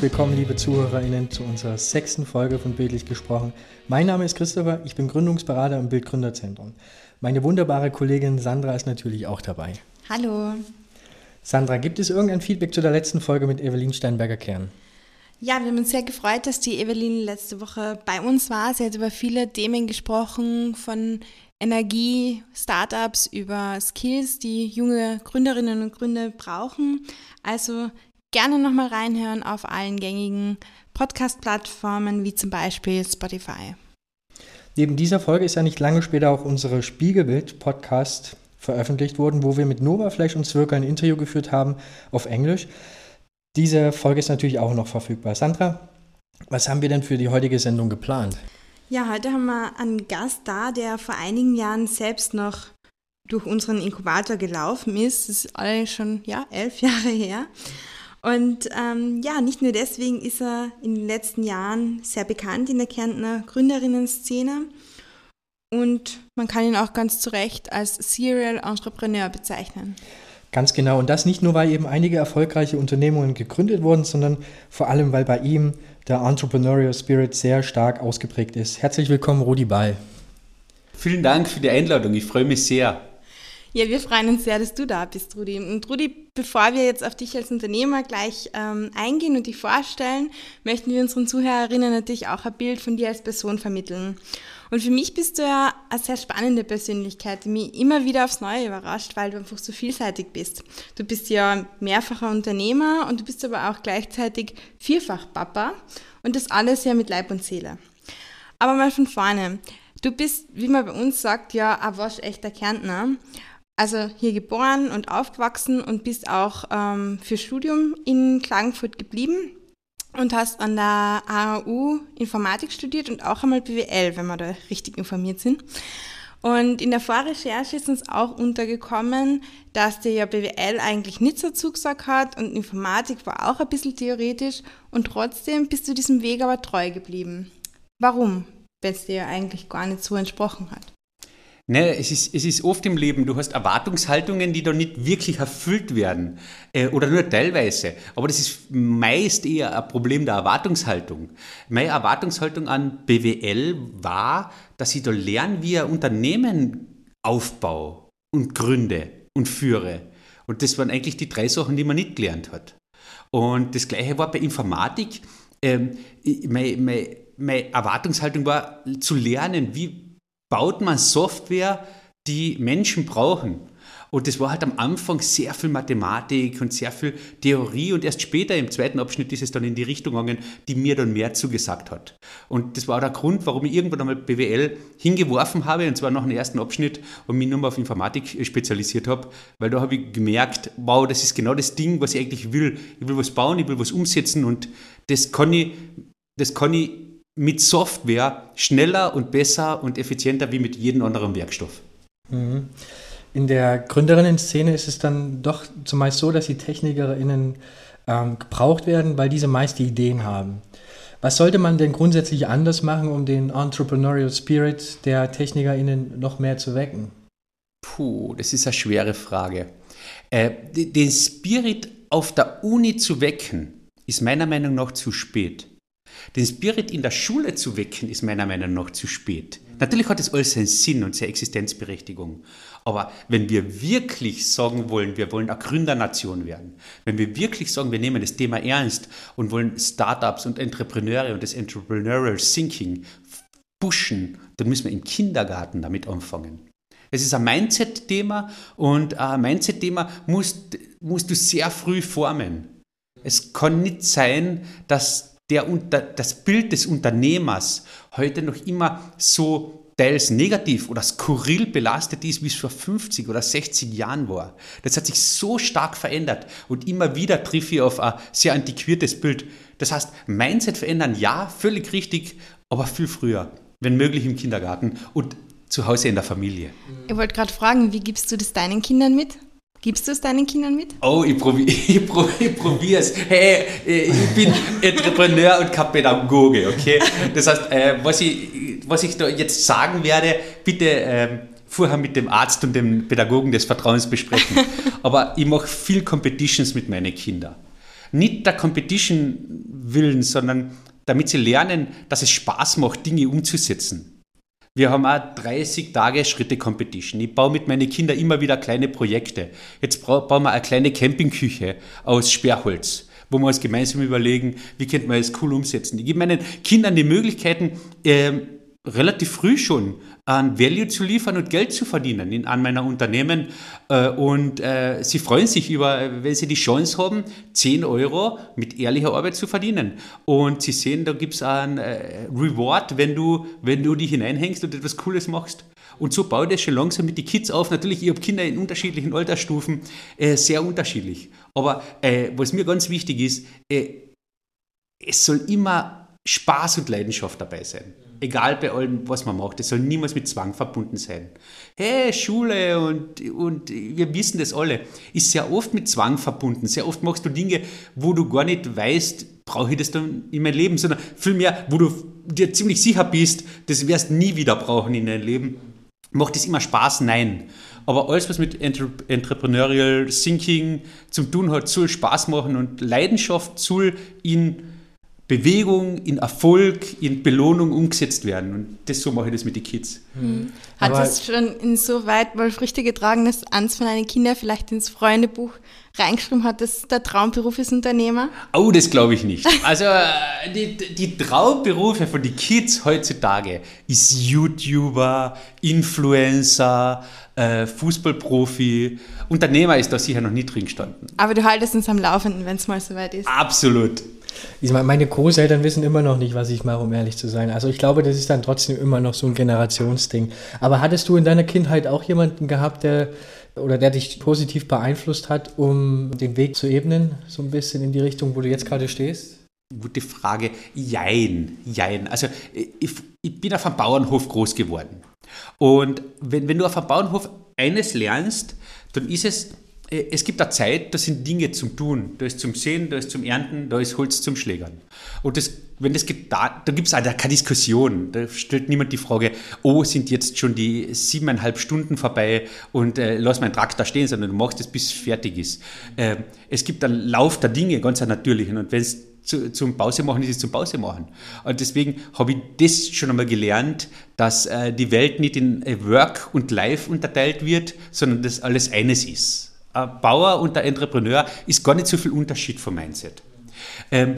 Herzlich willkommen, liebe ZuhörerInnen, zu unserer sechsten Folge von Bildlich gesprochen. Mein Name ist Christopher, ich bin Gründungsberater im Bildgründerzentrum. Meine wunderbare Kollegin Sandra ist natürlich auch dabei. Hallo. Sandra, gibt es irgendein Feedback zu der letzten Folge mit Evelyn Steinberger-Kern? Ja, wir haben uns sehr gefreut, dass die Evelyn letzte Woche bei uns war. Sie hat über viele Themen gesprochen, von Energie, Startups über Skills, die junge Gründerinnen und Gründer brauchen. Also gerne nochmal reinhören auf allen gängigen Podcast-Plattformen wie zum Beispiel Spotify. Neben dieser Folge ist ja nicht lange später auch unsere Spiegelbild-Podcast veröffentlicht worden, wo wir mit Nova Flash und Zwirka ein Interview geführt haben auf Englisch. Diese Folge ist natürlich auch noch verfügbar. Sandra, was haben wir denn für die heutige Sendung geplant? Ja, heute haben wir einen Gast da, der vor einigen Jahren selbst noch durch unseren Inkubator gelaufen ist. Das ist alles schon ja, elf Jahre her. Und ähm, ja, nicht nur deswegen ist er in den letzten Jahren sehr bekannt in der Kärntner Gründerinnen-Szene und man kann ihn auch ganz zu Recht als Serial Entrepreneur bezeichnen. Ganz genau. Und das nicht nur, weil eben einige erfolgreiche Unternehmungen gegründet wurden, sondern vor allem, weil bei ihm der Entrepreneurial Spirit sehr stark ausgeprägt ist. Herzlich willkommen, Rudi Ball. Vielen Dank für die Einladung. Ich freue mich sehr. Ja, wir freuen uns sehr, dass du da bist, Rudi. Und Rudi, bevor wir jetzt auf dich als Unternehmer gleich ähm, eingehen und dich vorstellen, möchten wir unseren Zuhörerinnen natürlich auch ein Bild von dir als Person vermitteln. Und für mich bist du ja eine sehr spannende Persönlichkeit, die mich immer wieder aufs Neue überrascht, weil du einfach so vielseitig bist. Du bist ja mehrfacher Unternehmer und du bist aber auch gleichzeitig vierfach Papa und das alles ja mit Leib und Seele. Aber mal von vorne. Du bist, wie man bei uns sagt, ja ein waschechter Kärntner. Also hier geboren und aufgewachsen und bist auch ähm, für Studium in Klagenfurt geblieben und hast an der AAU Informatik studiert und auch einmal BWL, wenn wir da richtig informiert sind. Und in der Vorrecherche ist uns auch untergekommen, dass dir ja BWL eigentlich nicht so zugesagt hat und Informatik war auch ein bisschen theoretisch und trotzdem bist du diesem Weg aber treu geblieben. Warum, wenn es dir ja eigentlich gar nicht so entsprochen hat? Ne, es, ist, es ist oft im Leben, du hast Erwartungshaltungen, die da nicht wirklich erfüllt werden äh, oder nur teilweise. Aber das ist meist eher ein Problem der Erwartungshaltung. Meine Erwartungshaltung an BWL war, dass ich da lerne, wie ein Unternehmen aufbaue und gründe und führe. Und das waren eigentlich die drei Sachen, die man nicht gelernt hat. Und das Gleiche war bei Informatik. Ähm, meine, meine, meine Erwartungshaltung war zu lernen, wie baut man Software, die Menschen brauchen. Und das war halt am Anfang sehr viel Mathematik und sehr viel Theorie und erst später im zweiten Abschnitt ist es dann in die Richtung gegangen, die mir dann mehr zugesagt hat. Und das war auch der Grund, warum ich irgendwann einmal BWL hingeworfen habe und zwar nach dem ersten Abschnitt und mich nur mal auf Informatik spezialisiert habe, weil da habe ich gemerkt, wow, das ist genau das Ding, was ich eigentlich will. Ich will was bauen, ich will was umsetzen und das kann ich, das kann ich mit Software schneller und besser und effizienter wie mit jedem anderen Werkstoff. Mhm. In der Gründerinnen-Szene ist es dann doch zumeist so, dass die TechnikerInnen ähm, gebraucht werden, weil diese meist die Ideen haben. Was sollte man denn grundsätzlich anders machen, um den Entrepreneurial Spirit der TechnikerInnen noch mehr zu wecken? Puh, das ist eine schwere Frage. Äh, den Spirit auf der Uni zu wecken, ist meiner Meinung nach zu spät. Den Spirit in der Schule zu wecken, ist meiner Meinung nach zu spät. Natürlich hat es alles seinen Sinn und seine Existenzberechtigung. Aber wenn wir wirklich sagen wollen, wir wollen eine Gründernation werden, wenn wir wirklich sagen, wir nehmen das Thema ernst und wollen Startups und Entrepreneure und das Entrepreneurial Thinking pushen, dann müssen wir im Kindergarten damit anfangen. Es ist ein Mindset-Thema und ein Mindset-Thema musst, musst du sehr früh formen. Es kann nicht sein, dass der, das Bild des Unternehmers heute noch immer so teils negativ oder skurril belastet ist, wie es vor 50 oder 60 Jahren war. Das hat sich so stark verändert und immer wieder trifft ich auf ein sehr antiquiertes Bild. Das heißt, Mindset verändern, ja, völlig richtig, aber viel früher, wenn möglich im Kindergarten und zu Hause in der Familie. Ich wollte gerade fragen, wie gibst du das deinen Kindern mit? Gibst du es deinen Kindern mit? Oh, ich, probi ich, probi ich probiere es. Hey, ich bin Entrepreneur und kein Pädagoge, okay? Das heißt, äh, was, ich, was ich da jetzt sagen werde, bitte äh, vorher mit dem Arzt und dem Pädagogen des Vertrauens besprechen. Aber ich mache viel Competitions mit meinen Kindern. Nicht der Competition willen, sondern damit sie lernen, dass es Spaß macht, Dinge umzusetzen. Wir haben auch 30 Tage Schritte Competition. Ich baue mit meinen Kindern immer wieder kleine Projekte. Jetzt bauen wir eine kleine Campingküche aus Sperrholz, wo wir uns gemeinsam überlegen, wie könnte man es cool umsetzen. Ich gebe meinen Kindern die Möglichkeiten, äh, relativ früh schon an Value zu liefern und Geld zu verdienen in, an meiner Unternehmen. Äh, und äh, sie freuen sich über, wenn sie die Chance haben, 10 Euro mit ehrlicher Arbeit zu verdienen. Und sie sehen, da gibt es einen äh, Reward, wenn du, wenn du dich hineinhängst und etwas Cooles machst. Und so baut es schon langsam mit den Kids auf. Natürlich, ich habe Kinder in unterschiedlichen Altersstufen, äh, sehr unterschiedlich. Aber äh, was mir ganz wichtig ist, äh, es soll immer Spaß und Leidenschaft dabei sein egal bei allem, was man macht, es soll niemals mit Zwang verbunden sein. Hey, Schule und, und wir wissen das alle, ist sehr oft mit Zwang verbunden. Sehr oft machst du Dinge, wo du gar nicht weißt, brauche ich das dann in mein Leben, sondern vielmehr, wo du dir ziemlich sicher bist, das wirst du nie wieder brauchen in deinem Leben. Macht es immer Spaß? Nein. Aber alles, was mit Entrepreneurial Thinking zu tun hat, soll Spaß machen und Leidenschaft soll in Bewegung, in Erfolg, in Belohnung umgesetzt werden. Und das so mache ich das mit den Kids. Mhm. Hat Aber es schon insoweit wohl Früchte getragen, dass eins von deinen Kindern vielleicht ins Freundebuch reingeschrieben hat, dass der Traumberuf ist Unternehmer? Oh, das glaube ich nicht. Also äh, die, die Traumberufe von den Kids heutzutage ist YouTuber, Influencer, äh, Fußballprofi. Unternehmer ist da sicher noch nie drin gestanden. Aber du haltest uns am Laufenden, wenn es mal soweit ist. Absolut. Ich meine, meine Großeltern wissen immer noch nicht, was ich mache, um ehrlich zu sein. Also ich glaube, das ist dann trotzdem immer noch so ein Generationsding. Aber hattest du in deiner Kindheit auch jemanden gehabt, der oder der dich positiv beeinflusst hat, um den Weg zu ebnen, so ein bisschen in die Richtung, wo du jetzt gerade stehst? Gute Frage. Jein, jein. Also ich, ich bin auf einem Bauernhof groß geworden. Und wenn, wenn du auf einem Bauernhof eines lernst, dann ist es, es gibt eine Zeit, da sind Dinge zum Tun. Da ist zum Sehen, da ist zum Ernten, da ist Holz zum Schlägern. Und das, wenn das gibt, da, da gibt es keine Diskussion. Da stellt niemand die Frage, oh, sind jetzt schon die siebeneinhalb Stunden vorbei und äh, lass meinen Traktor stehen, sondern du machst es, bis es fertig ist. Äh, es gibt einen Lauf der Dinge, ganz einen natürlichen. Und wenn es zu, zum Pause machen, ist es zum Pause machen. Und deswegen habe ich das schon einmal gelernt, dass äh, die Welt nicht in äh, Work und Life unterteilt wird, sondern dass alles eines ist Bauer und der Entrepreneur ist gar nicht so viel Unterschied vom Mindset. Ähm,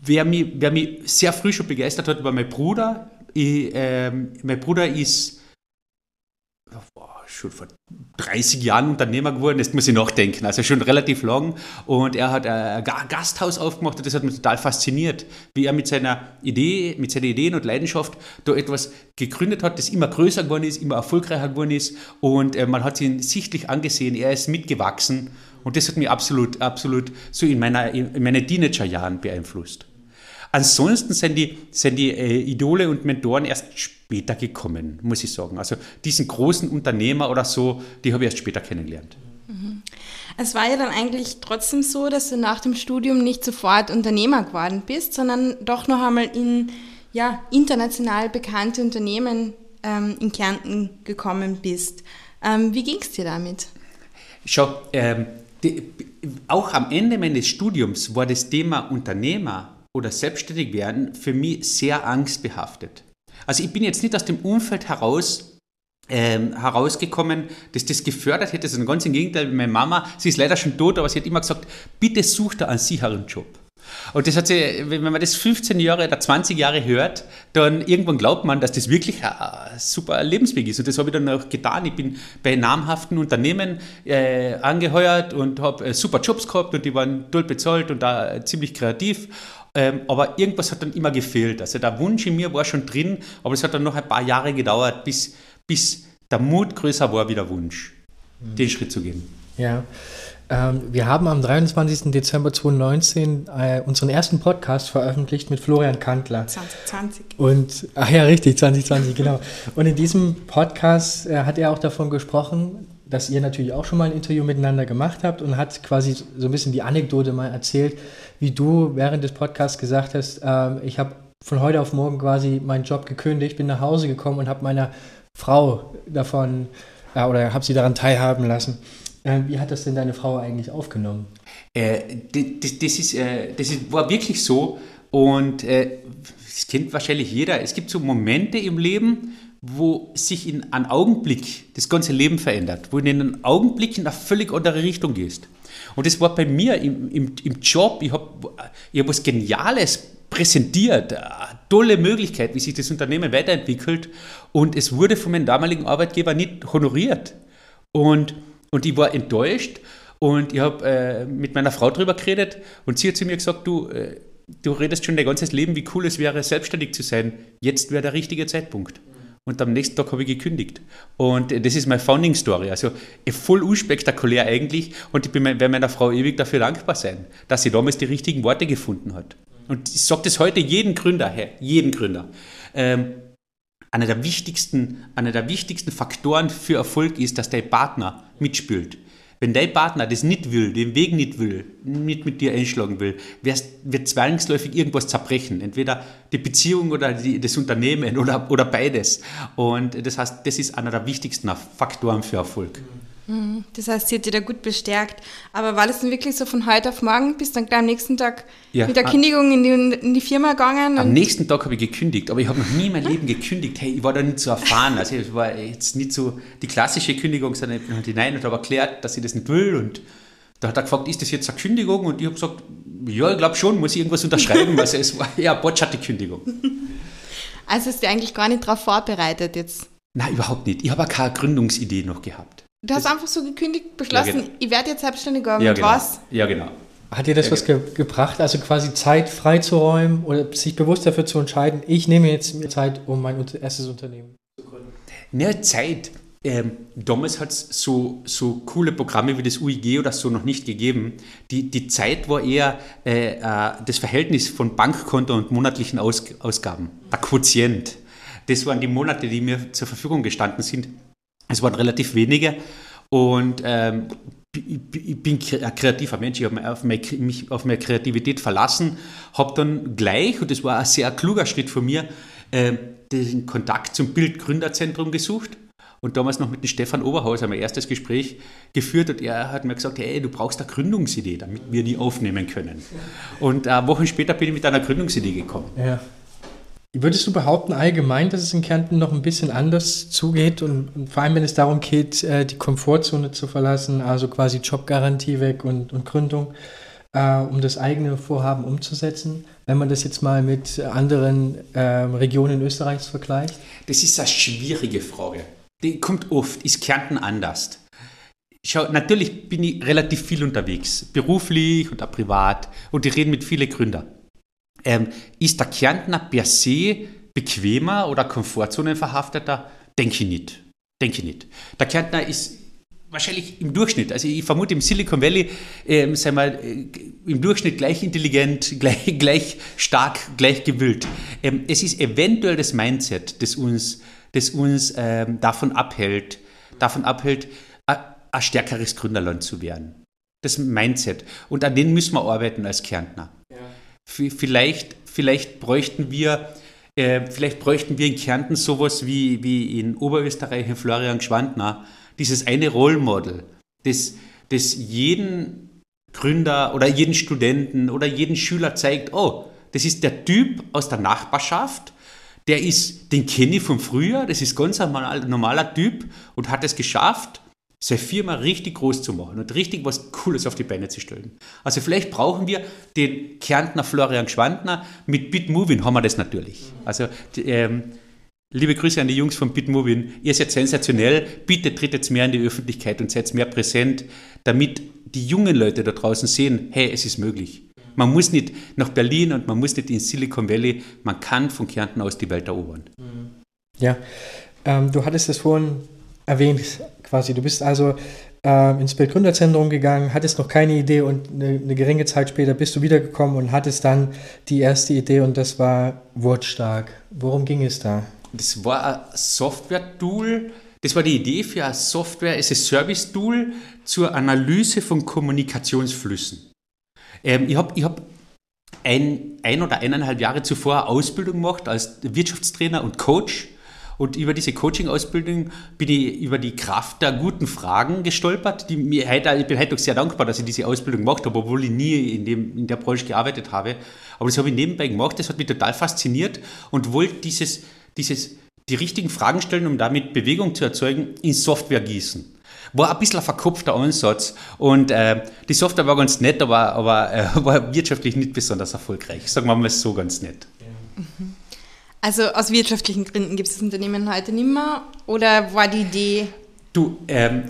wer, mich, wer mich sehr früh schon begeistert hat, war mein Bruder. Ich, ähm, mein Bruder ist schon vor 30 Jahren Unternehmer geworden, das muss ich nachdenken, also schon relativ lang. Und er hat ein Gasthaus aufgemacht und das hat mich total fasziniert, wie er mit seiner Idee, mit seinen Ideen und Leidenschaft da etwas gegründet hat, das immer größer geworden ist, immer erfolgreicher geworden ist und äh, man hat ihn sichtlich angesehen, er ist mitgewachsen und das hat mich absolut, absolut so in, meiner, in meinen Teenagerjahren beeinflusst. Ansonsten sind die, sind die äh, Idole und Mentoren erst später gekommen, muss ich sagen. Also diesen großen Unternehmer oder so, die habe ich erst später kennengelernt. Mhm. Es war ja dann eigentlich trotzdem so, dass du nach dem Studium nicht sofort Unternehmer geworden bist, sondern doch noch einmal in ja, international bekannte Unternehmen ähm, in Kärnten gekommen bist. Ähm, wie ging es dir damit? Schau, ähm, die, auch am Ende meines Studiums war das Thema Unternehmer oder selbstständig werden für mich sehr angstbehaftet. Also ich bin jetzt nicht aus dem Umfeld heraus ähm, herausgekommen, dass das gefördert hätte, sondern ganz im Gegenteil, meine Mama, sie ist leider schon tot, aber sie hat immer gesagt, bitte such da einen sicheren Job. Und das hat sie, wenn man das 15 Jahre oder 20 Jahre hört, dann irgendwann glaubt man, dass das wirklich ein super Lebensweg ist. Und das habe ich dann auch getan. Ich bin bei namhaften Unternehmen äh, angeheuert und habe äh, super Jobs gehabt und die waren toll bezahlt und da äh, ziemlich kreativ. Ähm, aber irgendwas hat dann immer gefehlt. Also der Wunsch in mir war schon drin, aber es hat dann noch ein paar Jahre gedauert, bis, bis der Mut größer war wie der Wunsch, mhm. den Schritt zu gehen. Ja. Ähm, wir haben am 23. Dezember 2019 äh, unseren ersten Podcast veröffentlicht mit Florian Kantler. 2020. Und, ach ja, richtig, 2020, genau. Und in diesem Podcast äh, hat er auch davon gesprochen, dass ihr natürlich auch schon mal ein Interview miteinander gemacht habt und hat quasi so ein bisschen die Anekdote mal erzählt, wie du während des Podcasts gesagt hast, äh, ich habe von heute auf morgen quasi meinen Job gekündigt, bin nach Hause gekommen und habe meiner Frau davon äh, oder habe sie daran teilhaben lassen. Äh, wie hat das denn deine Frau eigentlich aufgenommen? Äh, das, das, ist, äh, das war wirklich so und äh, das kennt wahrscheinlich jeder. Es gibt so Momente im Leben, wo sich in einem Augenblick das ganze Leben verändert, wo du in einem Augenblick in eine völlig andere Richtung gehst. Und das war bei mir im, im, im Job. Ich habe hab was Geniales präsentiert, eine tolle Möglichkeit, wie sich das Unternehmen weiterentwickelt. Und es wurde von meinem damaligen Arbeitgeber nicht honoriert. Und, und ich war enttäuscht und ich habe äh, mit meiner Frau darüber geredet und sie hat zu mir gesagt, du, äh, du redest schon dein ganzes Leben, wie cool es wäre, selbstständig zu sein. Jetzt wäre der richtige Zeitpunkt. Und am nächsten Tag habe ich gekündigt. Und das ist meine Founding Story. Also voll unspektakulär eigentlich. Und ich werde meiner Frau ewig dafür dankbar sein, dass sie damals die richtigen Worte gefunden hat. Und ich sage das heute jedem Gründer, jedem Gründer. Ähm, einer der wichtigsten, einer der wichtigsten Faktoren für Erfolg ist, dass dein Partner mitspielt. Wenn dein Partner das nicht will, den Weg nicht will, nicht mit dir einschlagen will, wird zwangsläufig irgendwas zerbrechen. Entweder die Beziehung oder die, das Unternehmen oder, oder beides. Und das heißt, das ist einer der wichtigsten Faktoren für Erfolg. Mhm. Das heißt, sie hat dich da gut bestärkt. Aber war das denn wirklich so von heute auf morgen bis dann gleich am nächsten Tag ja, mit der Kündigung in die, in die Firma gegangen? Am nächsten Tag habe ich gekündigt, aber ich habe noch nie mein Leben gekündigt. Hey, ich war da nicht so erfahren. Also es war jetzt nicht so die klassische Kündigung, sondern ich bin halt hinein und habe erklärt, dass ich das nicht will. Und da hat er gefragt, ist das jetzt eine Kündigung? Und ich habe gesagt, ja, ich glaube schon, muss ich irgendwas unterschreiben. also es war eher eine botscherte Kündigung. Also ist du eigentlich gar nicht darauf vorbereitet jetzt? Nein, überhaupt nicht. Ich habe auch keine Gründungsidee noch gehabt. Du hast einfach so gekündigt, beschlossen, ja, genau. ich werde jetzt selbstständig, aber ja, mit genau. was? Ja, genau. Hat dir das ja, was ge gebracht, also quasi Zeit freizuräumen oder sich bewusst dafür zu entscheiden, ich nehme jetzt mir Zeit, um mein erstes Unternehmen zu gründen? Ne, Zeit. Ähm, damals hat es so, so coole Programme wie das UIG oder so noch nicht gegeben. Die, die Zeit war eher äh, äh, das Verhältnis von Bankkonto und monatlichen Aus Ausgaben, der Quotient. Das waren die Monate, die mir zur Verfügung gestanden sind. Es waren relativ wenige und ähm, ich bin ein kreativer Mensch, ich habe mich auf meine Kreativität verlassen, habe dann gleich, und das war ein sehr kluger Schritt von mir, äh, den Kontakt zum Bildgründerzentrum gesucht und damals noch mit dem Stefan Oberhaus mein erstes Gespräch geführt und er hat mir gesagt, hey, du brauchst eine Gründungsidee, damit wir die aufnehmen können. Und äh, Wochen später bin ich mit einer Gründungsidee gekommen. Ja. Würdest du behaupten allgemein, dass es in Kärnten noch ein bisschen anders zugeht und, und vor allem, wenn es darum geht, äh, die Komfortzone zu verlassen, also quasi Jobgarantie weg und, und Gründung, äh, um das eigene Vorhaben umzusetzen, wenn man das jetzt mal mit anderen äh, Regionen Österreichs vergleicht? Das ist eine schwierige Frage. Die kommt oft. Ist Kärnten anders? Schau, natürlich bin ich relativ viel unterwegs, beruflich und auch privat und ich rede mit vielen Gründern. Ähm, ist der Kärntner per se bequemer oder komfortzonenverhafteter? Denke ich nicht. Denke ich nicht. Der Kärntner ist wahrscheinlich im Durchschnitt, also ich vermute im Silicon Valley, ähm, sei mal, äh, im Durchschnitt gleich intelligent, gleich, gleich stark, gleich gewillt. Ähm, es ist eventuell das Mindset, das uns, das uns ähm, davon abhält, davon abhält, ein stärkeres Gründerland zu werden. Das Mindset. Und an dem müssen wir arbeiten als Kärntner. Vielleicht, vielleicht bräuchten wir äh, vielleicht bräuchten wir in Kärnten sowas wie, wie in Oberösterreich in Florian Gschwandner, dieses eine Rollmodel, das, das jeden Gründer oder jeden Studenten oder jeden Schüler zeigt, oh, das ist der Typ aus der Nachbarschaft, der ist, den kenne ich von früher, das ist ganz ein normaler Typ und hat es geschafft, seine Firma richtig groß zu machen und richtig was Cooles auf die Beine zu stellen. Also vielleicht brauchen wir den Kärntner Florian Schwandner. Mit Bitmovin haben wir das natürlich. Also ähm, liebe Grüße an die Jungs von Bitmovin. Ihr seid sensationell. Bitte tritt jetzt mehr in die Öffentlichkeit und seid mehr präsent, damit die jungen Leute da draußen sehen, hey, es ist möglich. Man muss nicht nach Berlin und man muss nicht in Silicon Valley. Man kann von Kärnten aus die Welt erobern. Ja, ähm, du hattest es vorhin erwähnt, quasi. Du bist also äh, ins Bildgründerzentrum gegangen, hattest noch keine Idee und eine, eine, geringe Zeit später bist du wiedergekommen und hattest dann die erste Idee und das war Wortstark. Worum ging es da? Das war ein Software-Tool. Das war die Idee für ein Software-as-a-Service-Tool zur Analyse von Kommunikationsflüssen. Ähm, ich habe ich hab ein, ein oder eineinhalb Jahre zuvor eine Ausbildung gemacht als Wirtschaftstrainer und Coach Und über diese Coaching-Ausbildung bin ich über die Kraft der guten Fragen gestolpert. Die mir heute, ich bin heute auch sehr dankbar, dass ich diese Ausbildung gemacht habe, obwohl ich nie in, dem, in der Branche gearbeitet habe. Aber das habe ich nebenbei gemacht, das hat mich total fasziniert und wollte dieses, dieses, die richtigen Fragen stellen, um damit Bewegung zu erzeugen, in Software gießen. War ein bisschen ein verkopfter Ansatz und äh, die Software war ganz nett, aber, aber äh, war wirtschaftlich nicht besonders erfolgreich. Sagen wir mal so ganz nett. Mhm. Also aus wirtschaftlichen Gründen gibt es das Unternehmen heute nicht mehr oder war die Idee? Du, ähm,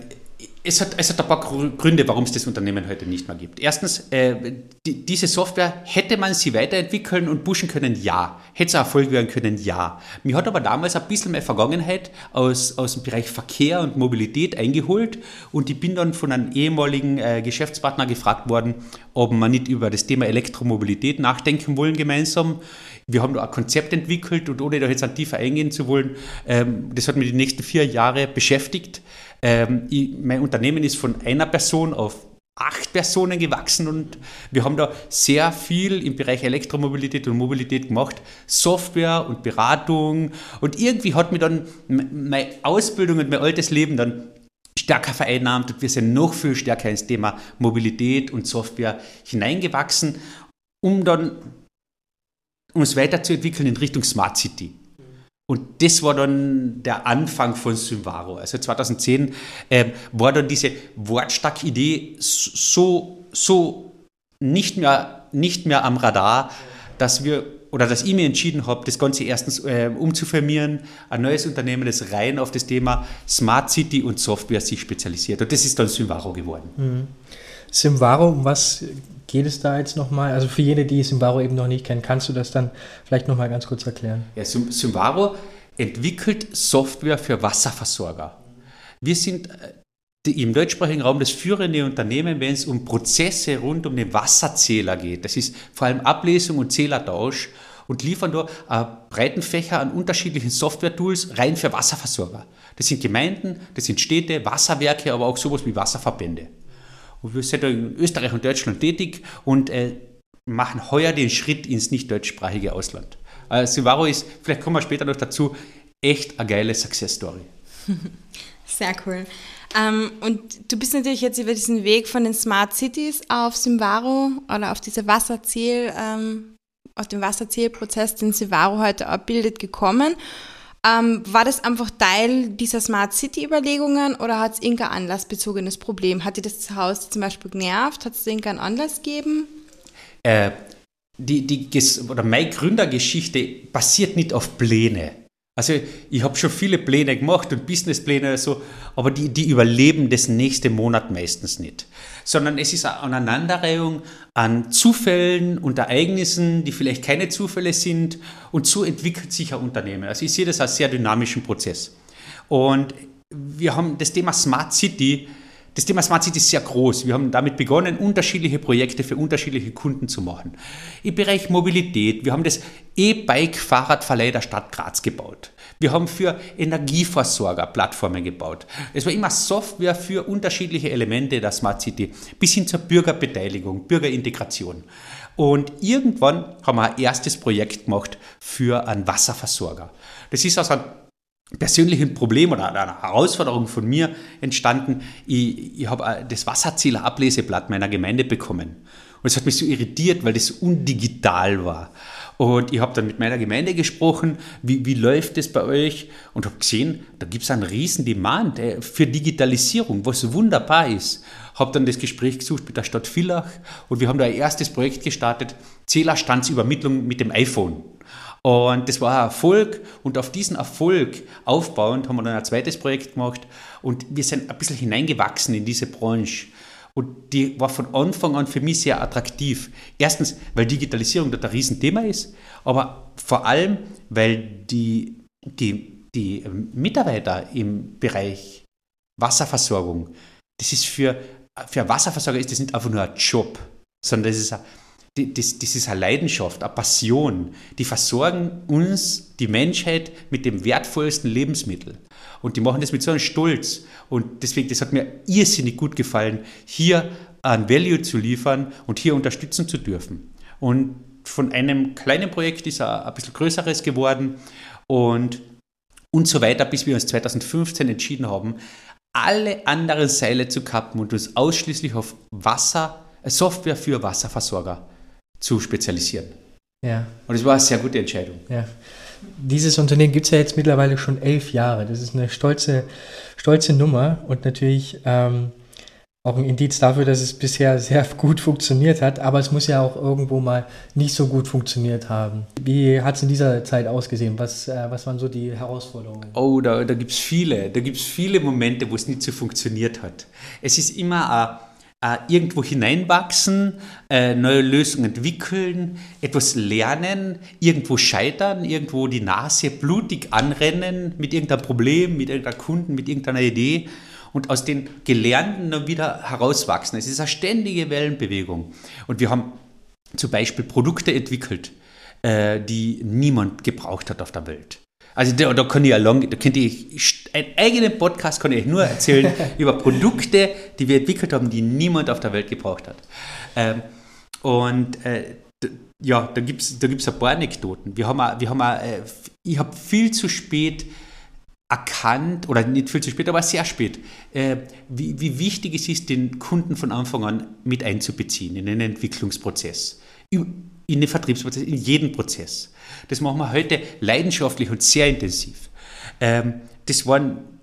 es hat, es hat ein paar Gründe, warum es das Unternehmen heute nicht mehr gibt. Erstens, äh, die, diese Software, hätte man sie weiterentwickeln und pushen können? Ja. Hätte es Erfolg werden können? Ja. Mir hat aber damals ein bisschen mehr Vergangenheit aus, aus dem Bereich Verkehr und Mobilität eingeholt und ich bin dann von einem ehemaligen äh, Geschäftspartner gefragt worden, ob man nicht über das Thema Elektromobilität nachdenken wollen gemeinsam. Wir haben da ein Konzept entwickelt und ohne da jetzt an tiefer eingehen zu wollen, ähm, das hat mich die nächsten vier Jahre beschäftigt. Ähm, ich, mein Unternehmen ist von einer Person auf acht Personen gewachsen und wir haben da sehr viel im Bereich Elektromobilität und Mobilität gemacht, Software und Beratung. Und irgendwie hat mir dann meine Ausbildung und mein altes Leben dann stärker vereinnahmt und wir sind noch viel stärker ins Thema Mobilität und Software hineingewachsen, um dann uns weiterzuentwickeln in Richtung Smart City. Und das war dann der Anfang von Symvaro. Also 2010 äh, war dann diese wortstarke Idee so, so nicht, mehr, nicht mehr am Radar, dass wir oder dass ich mir entschieden habe, das Ganze erstens äh, umzufirmieren, ein neues Unternehmen, das rein auf das Thema Smart City und Software sich spezialisiert. Und das ist dann Symvaro geworden. Mhm. Symvaro, um was geht es da jetzt nochmal? Also für jene, die Symvaro eben noch nicht kennen, kannst du das dann vielleicht nochmal ganz kurz erklären? Ja, Symvaro entwickelt Software für Wasserversorger. Wir sind äh, im deutschsprachigen Raum das führende Unternehmen, wenn es um Prozesse rund um den Wasserzähler geht. Das ist vor allem Ablesung und Zählertausch und liefern da einen breiten Fächer an unterschiedlichen Software-Tools rein für Wasserversorger. Das sind Gemeinden, das sind Städte, Wasserwerke, aber auch sowas wie Wasserverbände. Und wir sind in Österreich und Deutschland tätig und äh, machen heuer den Schritt ins nicht deutschsprachige Ausland. Also Sivaro ist, vielleicht kommen wir später noch dazu, echt eine geile Success Story. Sehr cool. Ähm, und du bist natürlich jetzt über diesen Weg von den Smart Cities auf Simvaro oder auf diese Wasserzähl, ähm, auf den Wasserzählprozess, den Simvaro heute abbildet, gekommen. Ähm, war das einfach Teil dieser Smart City-Überlegungen oder hat es irgendein anlassbezogenes Problem? Hat dir das Haus zum Beispiel genervt? Hat es irgendeinen Anlass gegeben? Äh, die, die, oder meine Gründergeschichte basiert nicht auf Pläne. Also ich habe schon viele Pläne gemacht und Businesspläne so, aber die, die überleben das nächste Monat meistens nicht. Sondern es ist eine Aneinanderreihung an Zufällen und Ereignissen, die vielleicht keine Zufälle sind und so entwickelt sich ein Unternehmen. Also ich sehe das als sehr dynamischen Prozess. Und wir haben das Thema Smart City das Thema Smart City ist sehr groß. Wir haben damit begonnen, unterschiedliche Projekte für unterschiedliche Kunden zu machen. Im Bereich Mobilität, wir haben das E-Bike-Fahrradverleih der Stadt Graz gebaut. Wir haben für Energieversorger Plattformen gebaut. Es war immer Software für unterschiedliche Elemente der Smart City, bis hin zur Bürgerbeteiligung, Bürgerintegration. Und irgendwann haben wir ein erstes Projekt gemacht für einen Wasserversorger. Das ist aus einem persönlichen Problem oder einer Herausforderung von mir entstanden. Ich, ich habe das Wasserzählerableseblatt meiner Gemeinde bekommen. Und es hat mich so irritiert, weil das undigital war. Und ich habe dann mit meiner Gemeinde gesprochen, wie, wie läuft das bei euch? Und habe gesehen, da gibt es einen riesen Demand äh, für Digitalisierung, was wunderbar ist. Habe dann das Gespräch gesucht mit der Stadt Villach und wir haben da ein erstes Projekt gestartet, Zählerstandsübermittlung mit dem iPhone. Und das war ein Erfolg und auf diesen Erfolg aufbauend haben wir dann ein zweites Projekt gemacht und wir sind ein bisschen hineingewachsen in diese Branche. Und die war von Anfang an für mich sehr attraktiv. Erstens, weil Digitalisierung dort ein Riesenthema ist, aber vor allem, weil die, die, die Mitarbeiter im Bereich Wasserversorgung, das ist für, für Wasserversorger ist das nicht einfach nur ein Job, sondern das ist ein das, das ist eine Leidenschaft, eine Passion. Die versorgen uns, die Menschheit, mit dem wertvollsten Lebensmittel. Und die machen das mit so einem Stolz. Und deswegen, das hat mir irrsinnig gut gefallen, hier ein Value zu liefern und hier unterstützen zu dürfen. Und von einem kleinen Projekt ist ein, ein bisschen größeres geworden. Und und so weiter, bis wir uns 2015 entschieden haben, alle anderen Seile zu kappen und uns ausschließlich auf Wasser, Software für Wasserversorger zu spezialisieren. Ja. Und es war eine sehr gute Entscheidung. Ja. Dieses Unternehmen gibt es ja jetzt mittlerweile schon elf Jahre. Das ist eine stolze, stolze Nummer und natürlich ähm, auch ein Indiz dafür, dass es bisher sehr gut funktioniert hat, aber es muss ja auch irgendwo mal nicht so gut funktioniert haben. Wie hat es in dieser Zeit ausgesehen? Was, äh, was waren so die Herausforderungen? Oh, da, da gibt es viele. Da gibt es viele Momente, wo es nicht so funktioniert hat. Es ist immer äh, äh, irgendwo hineinwachsen, äh, neue Lösungen entwickeln, etwas lernen, irgendwo scheitern, irgendwo die Nase blutig anrennen mit irgendeinem Problem, mit irgendeiner Kunden, mit irgendeiner Idee und aus den Gelernten dann wieder herauswachsen. Es ist eine ständige Wellenbewegung. Und wir haben zum Beispiel Produkte entwickelt, äh, die niemand gebraucht hat auf der Welt. Also da, da kann ich lang, da könnte ich einen eigenen Podcast kann ich nur erzählen über Produkte, die wir entwickelt haben, die niemand auf der Welt gebraucht hat. Ähm, und äh, ja, da gibt es da gibt's ein paar Anekdoten. Wir haben, auch, wir haben auch, äh, ich habe viel zu spät erkannt, oder nicht viel zu spät, aber sehr spät, äh, wie, wie, wichtig es ist, den Kunden von Anfang an mit einzubeziehen in den Entwicklungsprozess, in den Vertriebsprozess, in jeden Prozess. Das machen wir heute leidenschaftlich und sehr intensiv. Ähm, das waren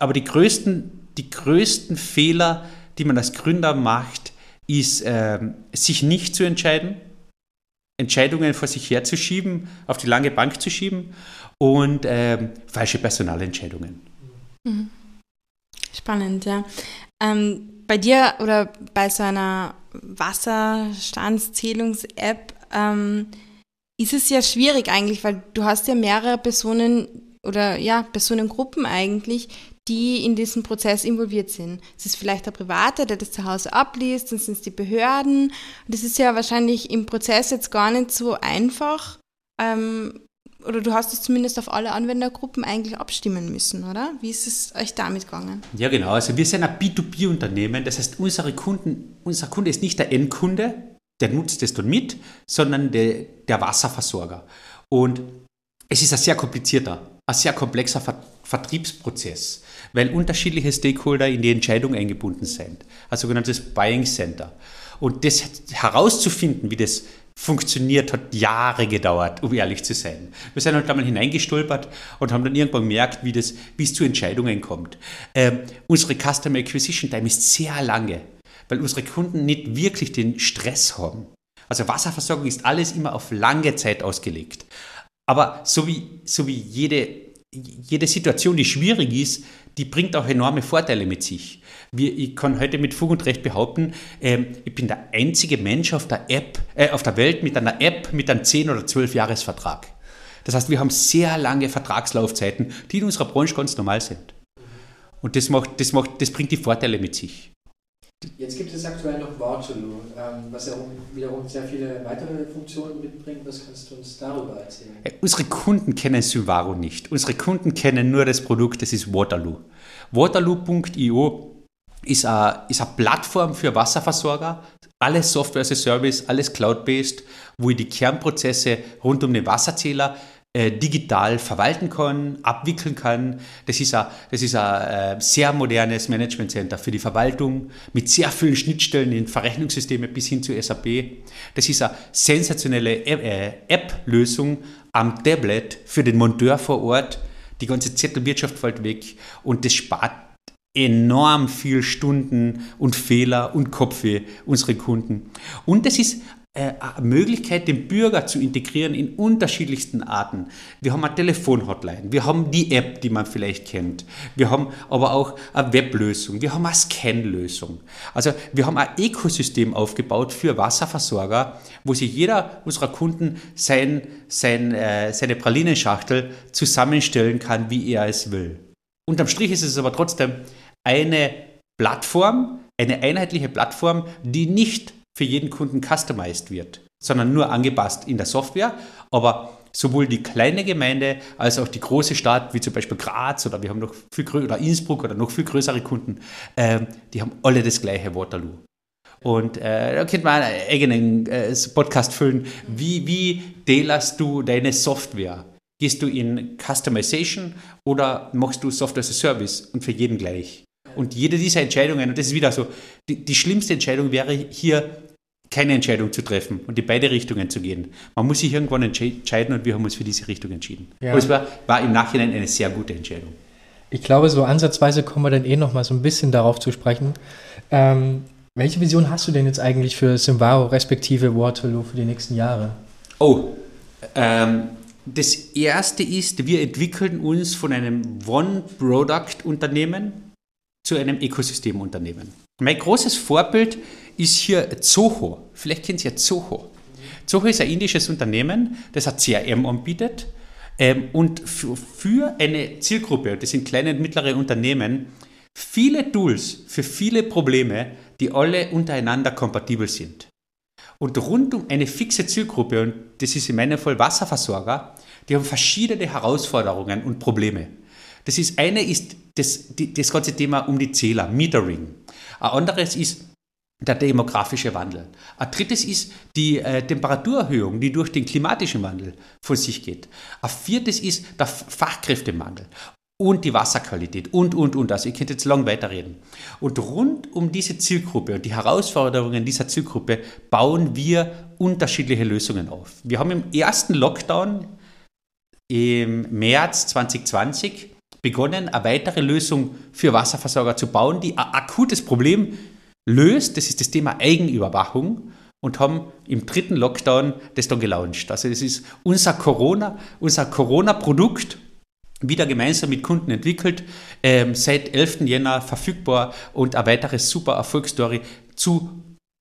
aber die größten, die größten Fehler, die man als Gründer macht, ist, ähm, sich nicht zu entscheiden, Entscheidungen vor sich herzuschieben, auf die lange Bank zu schieben und ähm, falsche Personalentscheidungen. Mhm. Spannend, ja. Ähm, bei dir oder bei so einer Wasserstandszählungs-App ähm, ist es ja schwierig eigentlich, weil du hast ja mehrere Personen oder ja, Personengruppen eigentlich, die in diesem Prozess involviert sind. Es ist vielleicht der Private, der das zu Hause abliest, dann sind es die Behörden. Und das ist ja wahrscheinlich im Prozess jetzt gar nicht so einfach, ähm, oder du hast es zumindest auf alle Anwendergruppen eigentlich abstimmen müssen, oder? Wie ist es euch damit gegangen? Ja, genau. Also wir sind ein B2B-Unternehmen. Das heißt, unsere Kunden, unser Kunde ist nicht der Endkunde, der nutzt es dann mit, sondern der, der Wasserversorger. Und es ist ein sehr komplizierter, ein sehr komplexer Ver Vertriebsprozess, weil unterschiedliche Stakeholder in die Entscheidung eingebunden sind. Ein sogenanntes Buying Center. Und das herauszufinden, wie das funktioniert, hat Jahre gedauert, um ehrlich zu sein. Wir sind halt da mal hineingestolpert und haben dann irgendwann gemerkt, wie, das, es zu Entscheidungen kommt. Ähm, unsere Customer Acquisition Time ist sehr lange, weil unsere Kunden nicht wirklich den Stress haben. Also Wasserversorgung ist alles immer auf lange Zeit ausgelegt. Aber so wie, so wie jede, jede Situation, die schwierig ist, die bringt auch enorme Vorteile mit sich. Wir, ich kann heute mit Fug und Recht behaupten, ähm, ich bin der einzige Mensch auf der App, äh, auf der Welt mit einer App mit einem 10 oder 12 Jahresvertrag. Das heißt, wir haben sehr lange Vertragslaufzeiten, die in unserer Branche ganz normal sind. Und das, macht, das, macht, das bringt die Vorteile mit sich. Jetzt gibt es aktuell noch Waterloo, ähm, was ja wiederum sehr viele weitere Funktionen mitbringt. Was kannst du uns darüber erzählen? Äh, unsere Kunden kennen Subaru nicht. Unsere Kunden kennen nur das Produkt, das ist Waterloo. Waterloo.io ist eine, ist eine Plattform für Wasserversorger. Alles Software as a Service, alles Cloud-based, wo ich die Kernprozesse rund um den Wasserzähler äh, digital verwalten kann, abwickeln kann. Das ist ein, das ist ein äh, sehr modernes Management Center für die Verwaltung mit sehr vielen Schnittstellen in Verrechnungssysteme bis hin zu SAP. Das ist eine sensationelle äh, App-Lösung am Tablet für den Monteur vor Ort. Die ganze Zettelwirtschaft fällt weg und das spart enorm viel Stunden und Fehler und Kopfweh unsere Kunden. Und das ist äh, eine Möglichkeit, den Bürger zu integrieren in unterschiedlichsten Arten. Wir haben eine Telefonhotline, wir haben die App, die man vielleicht kennt, wir haben aber auch eine Weblösung, wir haben eine Scanlösung. Also wir haben ein Ökosystem aufgebaut für Wasserversorger, wo sich jeder unserer Kunden sein, sein, äh, seine Pralinenschachtel zusammenstellen kann, wie er es will. Unterm Strich ist es aber trotzdem eine Plattform, eine einheitliche Plattform, die nicht für jeden Kunden customized wird, sondern nur angepasst in der Software. Aber sowohl die kleine Gemeinde als auch die große Stadt, wie zum Beispiel Graz oder wir haben noch viel oder Innsbruck oder noch viel größere Kunden, äh, die haben alle das gleiche Waterloo. Und äh, da könnte man einen eigenen äh, Podcast füllen. Wie, wie tailerst du deine Software? Gehst du in Customization oder machst du Software as a Service und für jeden gleich? Und jede dieser Entscheidungen, und das ist wieder so, die, die schlimmste Entscheidung wäre hier keine Entscheidung zu treffen und in beide Richtungen zu gehen. Man muss sich irgendwann entscheiden und wir haben uns für diese Richtung entschieden. Ja. Aber es war, war im Nachhinein eine sehr gute Entscheidung. Ich glaube, so ansatzweise kommen wir dann eh noch mal so ein bisschen darauf zu sprechen. Ähm, welche Vision hast du denn jetzt eigentlich für Simvaro respektive Waterloo für die nächsten Jahre? Oh, ähm, das erste ist, wir entwickeln uns von einem One-Product-Unternehmen zu einem Ökosystemunternehmen. Mein großes Vorbild ist hier Zoho. Vielleicht kennt ihr ja Zoho. Zoho ist ein indisches Unternehmen, das ein CRM anbietet ähm, und für, für eine Zielgruppe, das sind kleine und mittlere Unternehmen, viele Tools für viele Probleme, die alle untereinander kompatibel sind. Und rund um eine fixe Zielgruppe, und das ist in meinem Fall Wasserversorger, die haben verschiedene Herausforderungen und Probleme. Das ist eine ist das, das ganze Thema um die Zähler, Metering. Ein anderes ist der demografische Wandel. Ein drittes ist die äh, Temperaturerhöhung, die durch den klimatischen Wandel von sich geht. Ein viertes ist der Fachkräftemangel und die Wasserqualität und, und, und. Also ihr könnt jetzt lang weiterreden. Und rund um diese Zielgruppe und die Herausforderungen dieser Zielgruppe bauen wir unterschiedliche Lösungen auf. Wir haben im ersten Lockdown im März 2020 begonnen, eine weitere Lösung für Wasserversorger zu bauen, die ein akutes Problem löst. Das ist das Thema Eigenüberwachung und haben im dritten Lockdown das dann gelauncht. Also das ist unser Corona, unser Corona-Produkt, wieder gemeinsam mit Kunden entwickelt, ähm, seit 11. Jänner verfügbar und eine weitere super Erfolgsstory zu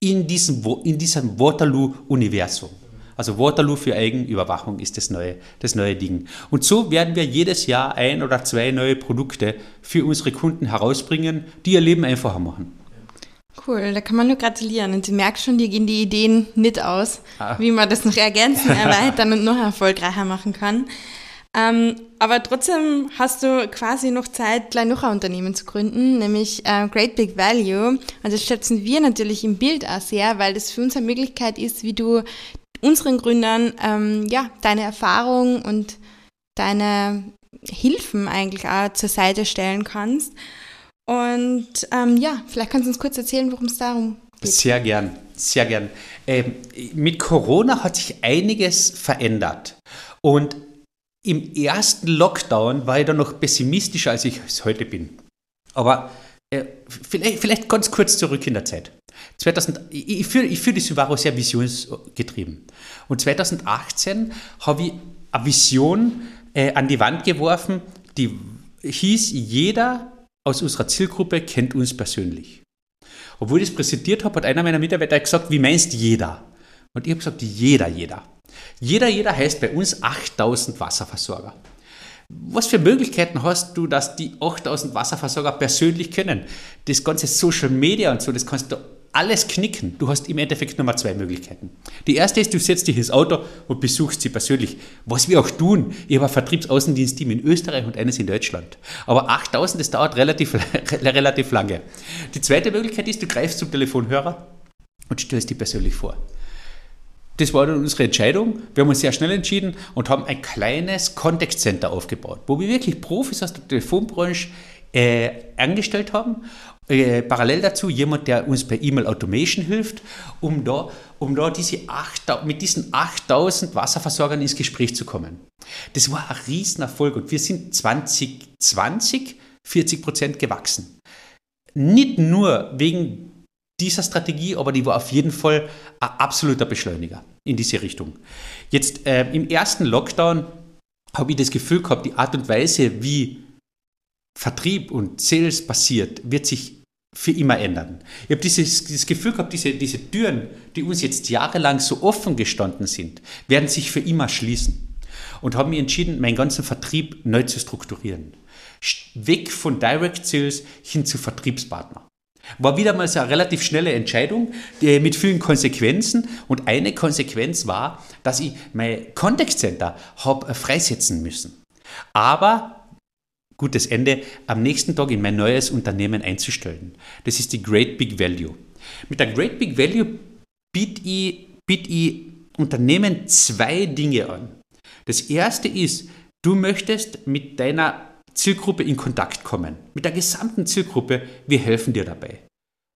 in diesem, in diesem Waterloo-Universum. Also Waterloo für Eigenüberwachung ist das neue, das neue Ding. Und so werden wir jedes Jahr ein oder zwei neue Produkte für unsere Kunden herausbringen, die ihr Leben einfacher machen. Cool, da kann man nur gratulieren. Und Sie merken schon, dir gehen die Ideen nicht aus, ah. wie man das noch ergänzen, erweitern und noch erfolgreicher machen kann. Ähm, aber trotzdem hast du quasi noch Zeit, gleich noch ein Unternehmen zu gründen, nämlich äh, Great Big Value. Und das schätzen wir natürlich im Bild auch sehr, weil das für uns eine Möglichkeit ist, wie du unseren Gründern ähm, ja, deine Erfahrung und deine Hilfen eigentlich auch zur Seite stellen kannst. Und ähm, ja, vielleicht kannst du uns kurz erzählen, worum es darum geht. Sehr gern, sehr gern. Ähm, mit Corona hat sich einiges verändert. Und im ersten Lockdown war ich da noch pessimistischer, als ich es heute bin. Aber äh, vielleicht, vielleicht ganz kurz zurück in der Zeit. 2000, ich, führe, ich führe die Subaru sehr visionsgetrieben. Und 2018 habe ich eine Vision äh, an die Wand geworfen, die hieß, jeder aus unserer Zielgruppe kennt uns persönlich. Obwohl ich das präsentiert habe, hat einer meiner Mitarbeiter gesagt, wie meinst jeder? Und ich habe gesagt, jeder, jeder. Jeder, jeder heißt bei uns 8000 Wasserversorger. Was für Möglichkeiten hast du, dass die 8000 Wasserversorger persönlich kennen? Das ganze Social Media und so, das kannst du alles knicken. Du hast im Endeffekt nur mal zwei Möglichkeiten. Die erste ist, du setzt dich ins Auto und besuchst sie persönlich. Was wir auch tun. Ich habe ein Vertriebsaußendienstteam in Österreich und eines in Deutschland. Aber 8000, das dauert relativ, relativ lange. Die zweite Möglichkeit ist, du greifst zum Telefonhörer und stellst die persönlich vor. Das war dann unsere Entscheidung. Wir haben uns sehr schnell entschieden und haben ein kleines Contact Center aufgebaut, wo wir wirklich Profis aus der Telefonbranche äh, angestellt haben. Äh, parallel dazu jemand, der uns per E-Mail Automation hilft, um da, um da diese 8, mit diesen 8000 Wasserversorgern ins Gespräch zu kommen. Das war ein Riesenerfolg und wir sind 2020 40 Prozent gewachsen. Nicht nur wegen dieser Strategie, aber die war auf jeden Fall ein absoluter Beschleuniger in diese Richtung. Jetzt äh, im ersten Lockdown habe ich das Gefühl gehabt, die Art und Weise, wie Vertrieb und Sales passiert, wird sich für immer ändern. Ich habe dieses, dieses Gefühl gehabt, diese, diese Türen, die uns jetzt jahrelang so offen gestanden sind, werden sich für immer schließen. Und habe mich entschieden, meinen ganzen Vertrieb neu zu strukturieren. Weg von Direct Sales hin zu Vertriebspartner. War wieder mal so eine relativ schnelle Entscheidung mit vielen Konsequenzen. Und eine Konsequenz war, dass ich mein Contact Center habe freisetzen müssen. Aber gutes Ende, am nächsten Tag in mein neues Unternehmen einzustellen. Das ist die Great Big Value. Mit der Great Big Value biete ich, biete ich Unternehmen zwei Dinge an. Das erste ist, Du möchtest mit deiner Zielgruppe in Kontakt kommen, mit der gesamten Zielgruppe. Wir helfen dir dabei.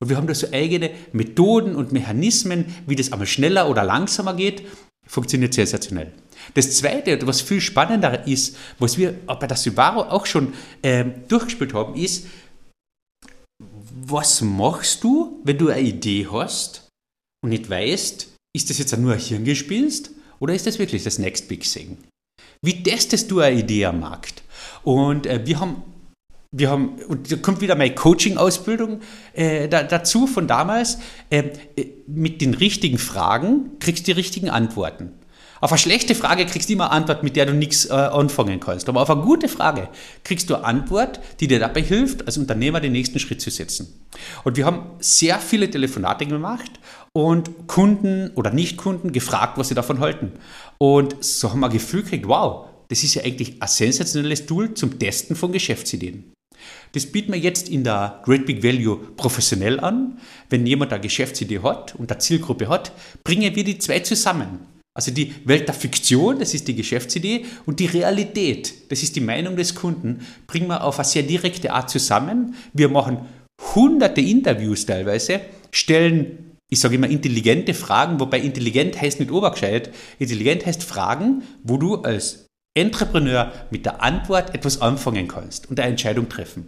Und wir haben da so eigene Methoden und Mechanismen, wie das einmal schneller oder langsamer geht. Funktioniert sensationell. Das Zweite, was viel spannender ist, was wir bei der Subaru auch schon äh, durchgespielt haben, ist, was machst du, wenn du eine Idee hast und nicht weißt, ist das jetzt nur ein Hirngespinst oder ist das wirklich das Next Big Thing? Wie testest du eine Idee am Markt? Und äh, wir haben wir haben, und da kommt wieder meine Coaching-Ausbildung äh, da, dazu von damals. Äh, mit den richtigen Fragen kriegst du die richtigen Antworten. Auf eine schlechte Frage kriegst du immer eine Antwort, mit der du nichts äh, anfangen kannst. Aber auf eine gute Frage kriegst du eine Antwort, die dir dabei hilft, als Unternehmer den nächsten Schritt zu setzen. Und wir haben sehr viele Telefonate gemacht und Kunden oder Nicht-Kunden gefragt, was sie davon halten. Und so haben wir ein Gefühl gekriegt, wow, das ist ja eigentlich ein sensationelles Tool zum Testen von Geschäftsideen. Das bieten wir jetzt in der Great Big Value professionell an. Wenn jemand eine Geschäftsidee hat und eine Zielgruppe hat, bringen wir die zwei zusammen. Also die Welt der Fiktion, das ist die Geschäftsidee, und die Realität, das ist die Meinung des Kunden, bringen wir auf eine sehr direkte Art zusammen. Wir machen hunderte Interviews teilweise, stellen, ich sage immer, intelligente Fragen, wobei intelligent heißt nicht obergescheit, intelligent heißt Fragen, wo du als Entrepreneur mit der Antwort etwas anfangen kannst und eine Entscheidung treffen.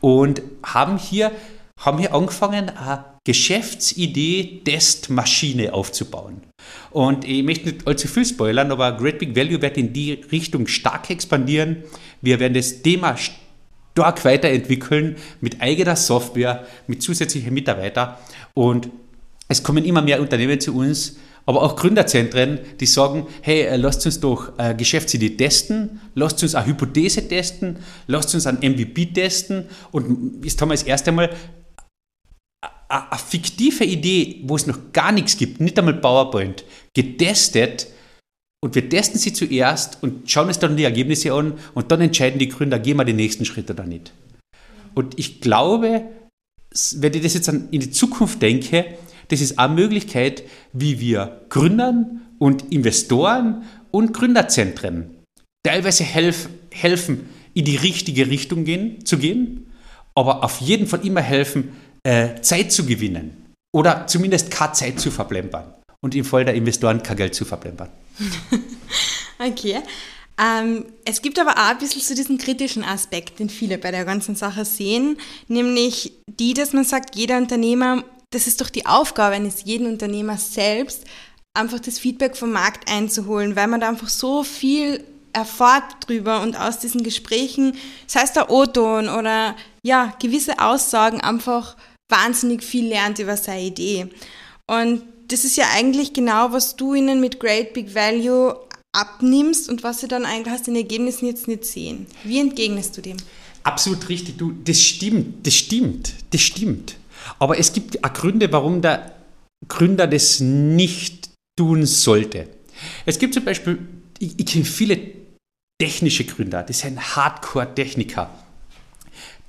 Und haben hier, haben hier angefangen, eine Geschäftsidee-Testmaschine aufzubauen. Und ich möchte nicht allzu viel spoilern, aber Great Big Value wird in die Richtung stark expandieren. Wir werden das Thema stark weiterentwickeln mit eigener Software, mit zusätzlichen Mitarbeitern. Und es kommen immer mehr Unternehmen zu uns, aber auch Gründerzentren, die sagen, hey, äh, lasst uns doch eine Geschäftsidee testen, lasst uns eine Hypothese testen, lasst uns ein MVP testen und jetzt haben wir das erste Mal eine fiktive Idee, wo es noch gar nichts gibt, nicht einmal PowerPoint, getestet und wir testen sie zuerst und schauen uns dann die Ergebnisse an und dann entscheiden die Gründer, gehen wir den nächsten Schritt oder nicht. Und ich glaube, wenn ich das jetzt in die Zukunft denke, das ist eine Möglichkeit, wie wir Gründern und Investoren und Gründerzentren teilweise helf, helfen, in die richtige Richtung gehen, zu gehen, aber auf jeden Fall immer helfen, äh, Zeit zu gewinnen oder zumindest keine Zeit zu verplempern und im Fall der Investoren kein Geld zu verplempern. okay. Ähm, es gibt aber auch ein bisschen so diesen kritischen Aspekt, den viele bei der ganzen Sache sehen, nämlich die, dass man sagt, jeder Unternehmer das ist doch die Aufgabe eines jeden Unternehmers selbst, einfach das Feedback vom Markt einzuholen, weil man da einfach so viel erfahrt drüber und aus diesen Gesprächen, sei es der O-Ton oder ja, gewisse Aussagen einfach wahnsinnig viel lernt über seine Idee. Und das ist ja eigentlich genau, was du ihnen mit Great Big Value abnimmst und was sie dann eigentlich aus den Ergebnissen jetzt nicht sehen. Wie entgegnest du dem? Absolut richtig, du, das stimmt, das stimmt, das stimmt. Aber es gibt auch Gründe, warum der Gründer das nicht tun sollte. Es gibt zum Beispiel, ich, ich kenne viele technische Gründer, die sind Hardcore-Techniker.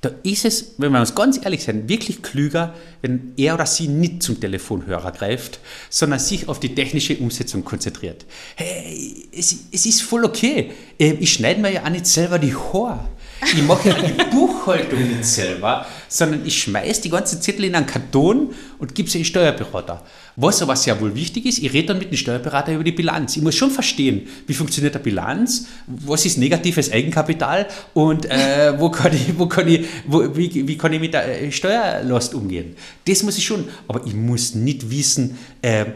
Da ist es, wenn wir uns ganz ehrlich sind, wirklich klüger, wenn er oder sie nicht zum Telefonhörer greift, sondern sich auf die technische Umsetzung konzentriert. Hey, es, es ist voll okay. Ähm, ich schneide mir ja auch nicht selber die Haare. Ich mache ja die Buchhaltung nicht selber, sondern ich schmeiße die ganzen Zettel in einen Karton und gebe sie in den Steuerberater. Was aber sehr wohl wichtig ist, ich rede dann mit dem Steuerberater über die Bilanz. Ich muss schon verstehen, wie funktioniert eine Bilanz, was ist negatives Eigenkapital und äh, wo kann ich, wo kann ich, wo, wie, wie kann ich mit der äh, Steuerlast umgehen. Das muss ich schon, aber ich muss nicht wissen, äh,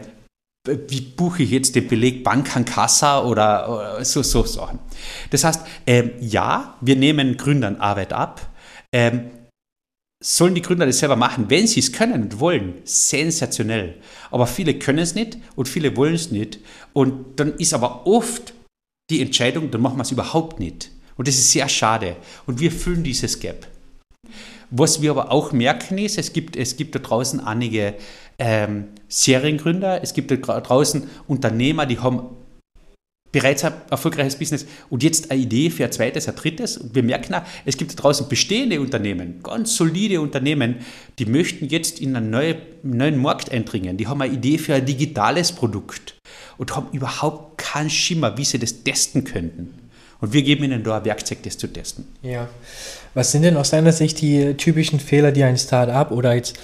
wie buche ich jetzt den Beleg Bank oder, oder so, so Sachen. Das heißt, ähm, ja, wir nehmen Gründern Arbeit ab. Ähm, sollen die Gründer das selber machen, wenn sie es können und wollen, sensationell. Aber viele können es nicht und viele wollen es nicht. Und dann ist aber oft die Entscheidung, dann machen wir es überhaupt nicht. Und das ist sehr schade. Und wir füllen dieses Gap. Was wir aber auch merken ist, es gibt, es gibt da draußen einige ähm, Seriengründer, es gibt draußen Unternehmer, die haben bereits ein erfolgreiches Business und jetzt eine Idee für ein zweites, ein drittes. Und wir merken auch, es gibt draußen bestehende Unternehmen, ganz solide Unternehmen, die möchten jetzt in einen neuen, neuen Markt eindringen. Die haben eine Idee für ein digitales Produkt und haben überhaupt keinen Schimmer, wie sie das testen könnten. Und wir geben ihnen da ein Werkzeug, das zu testen. Ja. Was sind denn aus deiner Sicht die typischen Fehler, die ein Start-up oder jetzt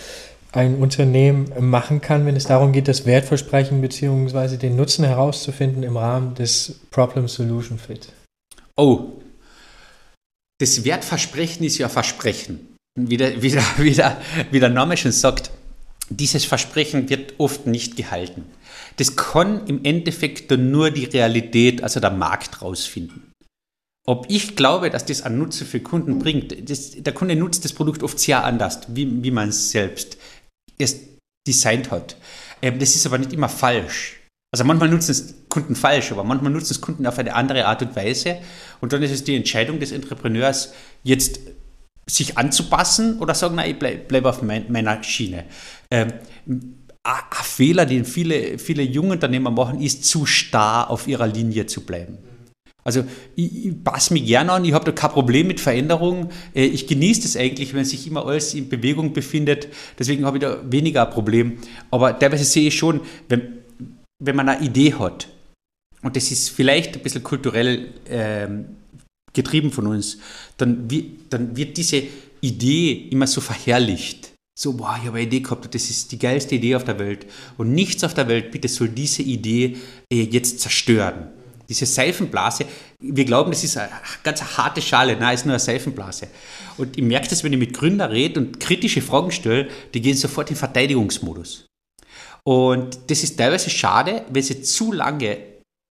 ein Unternehmen machen kann, wenn es darum geht, das Wertversprechen bzw. den Nutzen herauszufinden im Rahmen des Problem-Solution Fit? Oh, das Wertversprechen ist ja Versprechen. Wie der, wie, der, wie, der, wie der Name schon sagt, dieses Versprechen wird oft nicht gehalten. Das kann im Endeffekt nur die Realität, also der Markt, rausfinden. Ob ich glaube, dass das einen Nutzen für Kunden bringt, das, der Kunde nutzt das Produkt oft sehr anders, wie, wie man es selbst es designt hat. Ähm, das ist aber nicht immer falsch. Also manchmal nutzen es Kunden falsch, aber manchmal nutzen es Kunden auf eine andere Art und Weise. Und dann ist es die Entscheidung des Entrepreneurs, jetzt sich anzupassen oder sagen, nein, ich bleibe bleib auf mein, meiner Schiene. Ähm, ein Fehler, den viele, viele junge Unternehmer machen, ist zu starr auf ihrer Linie zu bleiben. Also ich, ich passe mich gerne an, ich habe da kein Problem mit Veränderung. Äh, ich genieße das eigentlich, wenn sich immer alles in Bewegung befindet. Deswegen habe ich da weniger ein Problem. Aber teilweise sehe ich schon, wenn, wenn man eine Idee hat, und das ist vielleicht ein bisschen kulturell ähm, getrieben von uns, dann, dann wird diese Idee immer so verherrlicht. So, boah, ich habe eine Idee gehabt, das ist die geilste Idee auf der Welt. Und nichts auf der Welt, bitte, soll diese Idee äh, jetzt zerstören. Diese Seifenblase, wir glauben, das ist eine ganz harte Schale, nein, ist nur eine Seifenblase. Und ich merke das, wenn ich mit Gründern rede und kritische Fragen stelle, die gehen sofort in Verteidigungsmodus. Und das ist teilweise schade, wenn sie zu lange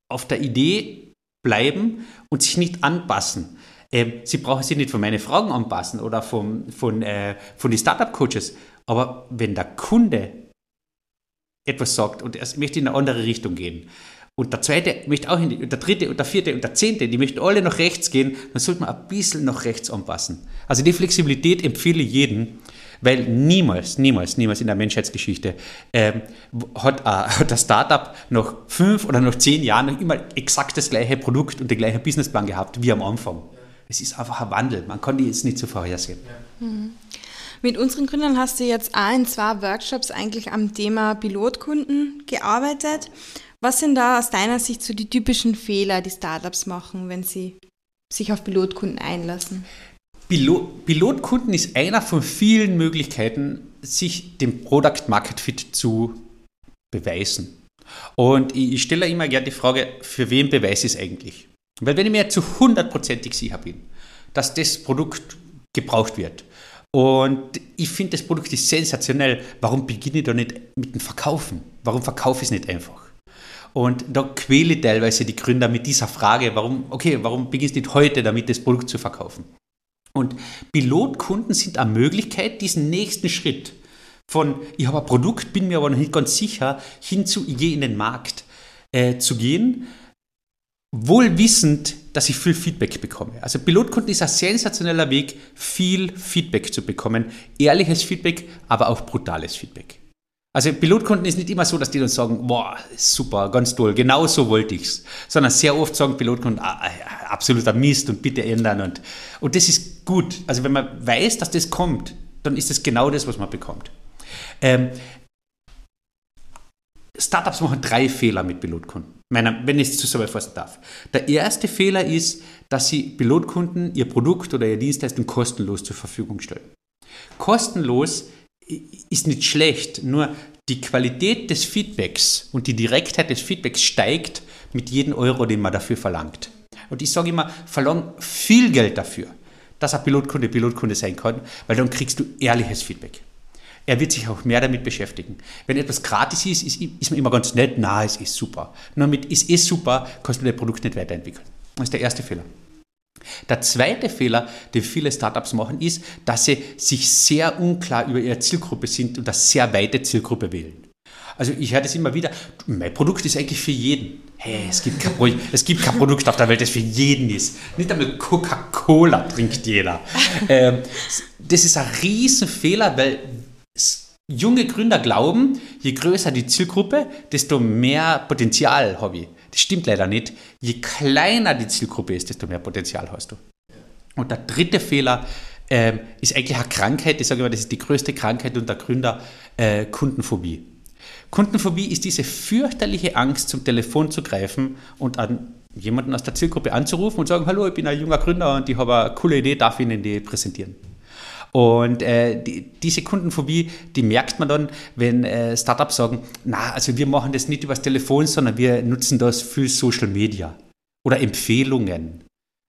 auf der Idee bleiben und sich nicht anpassen. Ähm, sie brauchen sich nicht von meinen Fragen anpassen oder vom, von, äh, von den Startup-Coaches. Aber wenn der Kunde etwas sagt und er möchte in eine andere Richtung gehen und der zweite möchte auch in die, und der dritte und der vierte und der zehnte, die möchten alle nach rechts gehen, dann sollte man ein bisschen nach rechts anpassen. Also die Flexibilität empfehle ich jedem, weil niemals, niemals, niemals in der Menschheitsgeschichte ähm, hat, äh, das Startup nach fünf oder nach zehn Jahren noch immer exakt das gleiche Produkt und den gleichen Businessplan gehabt wie am Anfang. Es ist einfach ein Wandel. Man kann die jetzt nicht so vorhersehen. Ja. Mhm. Mit unseren Gründern hast du jetzt auch in zwei Workshops eigentlich am Thema Pilotkunden gearbeitet. Was sind da aus deiner Sicht so die typischen Fehler, die Startups machen, wenn sie sich auf Pilotkunden einlassen? Pilot, Pilotkunden ist einer von vielen Möglichkeiten, sich dem Product Market Fit zu beweisen. Und ich, ich stelle immer gerne die Frage, für wen beweise ich es eigentlich? Weil wenn ich mir zu hundertprozentig sicher bin, dass das Produkt gebraucht wird und ich finde, das Produkt ist sensationell, warum beginne ich da nicht mit dem Verkaufen? Warum verkaufe ich es nicht einfach? Und da quäle ich teilweise die Gründer mit dieser Frage, warum, okay, warum beginnst du nicht heute damit, das Produkt zu verkaufen? Und Pilotkunden sind eine Möglichkeit, diesen nächsten Schritt von, ich habe ein Produkt, bin mir aber noch nicht ganz sicher, hin zu, ich gehe in den Markt äh, zu gehen, wohl wissend, dass ich viel Feedback bekomme. Also Pilotkunden ist ein sensationeller Weg, viel Feedback zu bekommen. Ehrliches Feedback, aber auch brutales Feedback. Also Pilotkunden ist nicht immer so, dass die dann sagen, boah, super, ganz toll, genau so wollte ich's. Sondern sehr oft sagen Pilotkunden, ah, ah, absoluter Mist und bitte ändern. Und, und das ist gut. Also wenn man weiß, dass das kommt, dann ist das genau das, was man bekommt. Ähm, Startups machen drei Fehler mit Pilotkunden, meiner, wenn ich es zusammenfassen darf. Der erste Fehler ist, dass sie Pilotkunden ihr Produkt oder ihre Dienstleistung kostenlos zur Verfügung stellen. Kostenlos ist nicht schlecht, nur die Qualität des Feedbacks und die Direktheit des Feedbacks steigt mit jedem Euro, den man dafür verlangt. Und ich sage immer, verlang viel Geld dafür, dass ein Pilotkunde Pilotkunde sein kann, weil dann kriegst du ehrliches Feedback. Er wird sich auch mehr damit beschäftigen. Wenn etwas gratis ist, ist, ist man immer ganz nett, na, es ist super. Nur mit es ist super, kannst du dein Produkt nicht weiterentwickeln. Das ist der erste Fehler. Der zweite Fehler, den viele Startups machen, ist, dass sie sich sehr unklar über ihre Zielgruppe sind und eine sehr weite Zielgruppe wählen. Also ich höre das immer wieder, mein Produkt ist eigentlich für jeden. Hey, es gibt kein, es gibt kein Produkt auf der Welt, das für jeden ist. Nicht einmal Coca-Cola trinkt jeder. Ähm, das ist ein Riesenfehler, weil junge Gründer glauben, je größer die Zielgruppe, desto mehr Potenzial habe ich. Das stimmt leider nicht. Je kleiner die Zielgruppe ist, desto mehr Potenzial hast du. Und der dritte Fehler äh, ist eigentlich eine Krankheit, ich sage immer, das ist die größte Krankheit unter Gründer, äh, Kundenphobie. Kundenphobie ist diese fürchterliche Angst, zum Telefon zu greifen und an jemanden aus der Zielgruppe anzurufen und sagen, hallo, ich bin ein junger Gründer und ich habe eine coole Idee, darf ich Ihnen die präsentieren. Und äh, die, diese Kundenphobie, die merkt man dann, wenn äh, Startups sagen, na, also wir machen das nicht übers Telefon, sondern wir nutzen das für Social Media oder Empfehlungen.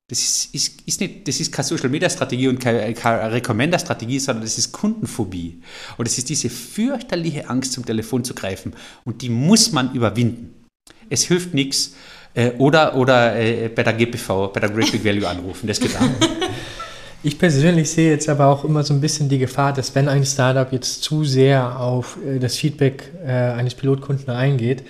Das ist, ist, ist, nicht, das ist keine Social Media Strategie und keine, keine Recommender Strategie, sondern das ist Kundenphobie. Und es ist diese fürchterliche Angst, zum Telefon zu greifen. Und die muss man überwinden. Es hilft nichts. Äh, oder oder äh, bei der GPV, bei der Great Big Value anrufen. Das geht auch. Ich persönlich sehe jetzt aber auch immer so ein bisschen die Gefahr, dass wenn ein Startup jetzt zu sehr auf äh, das Feedback äh, eines Pilotkunden eingeht,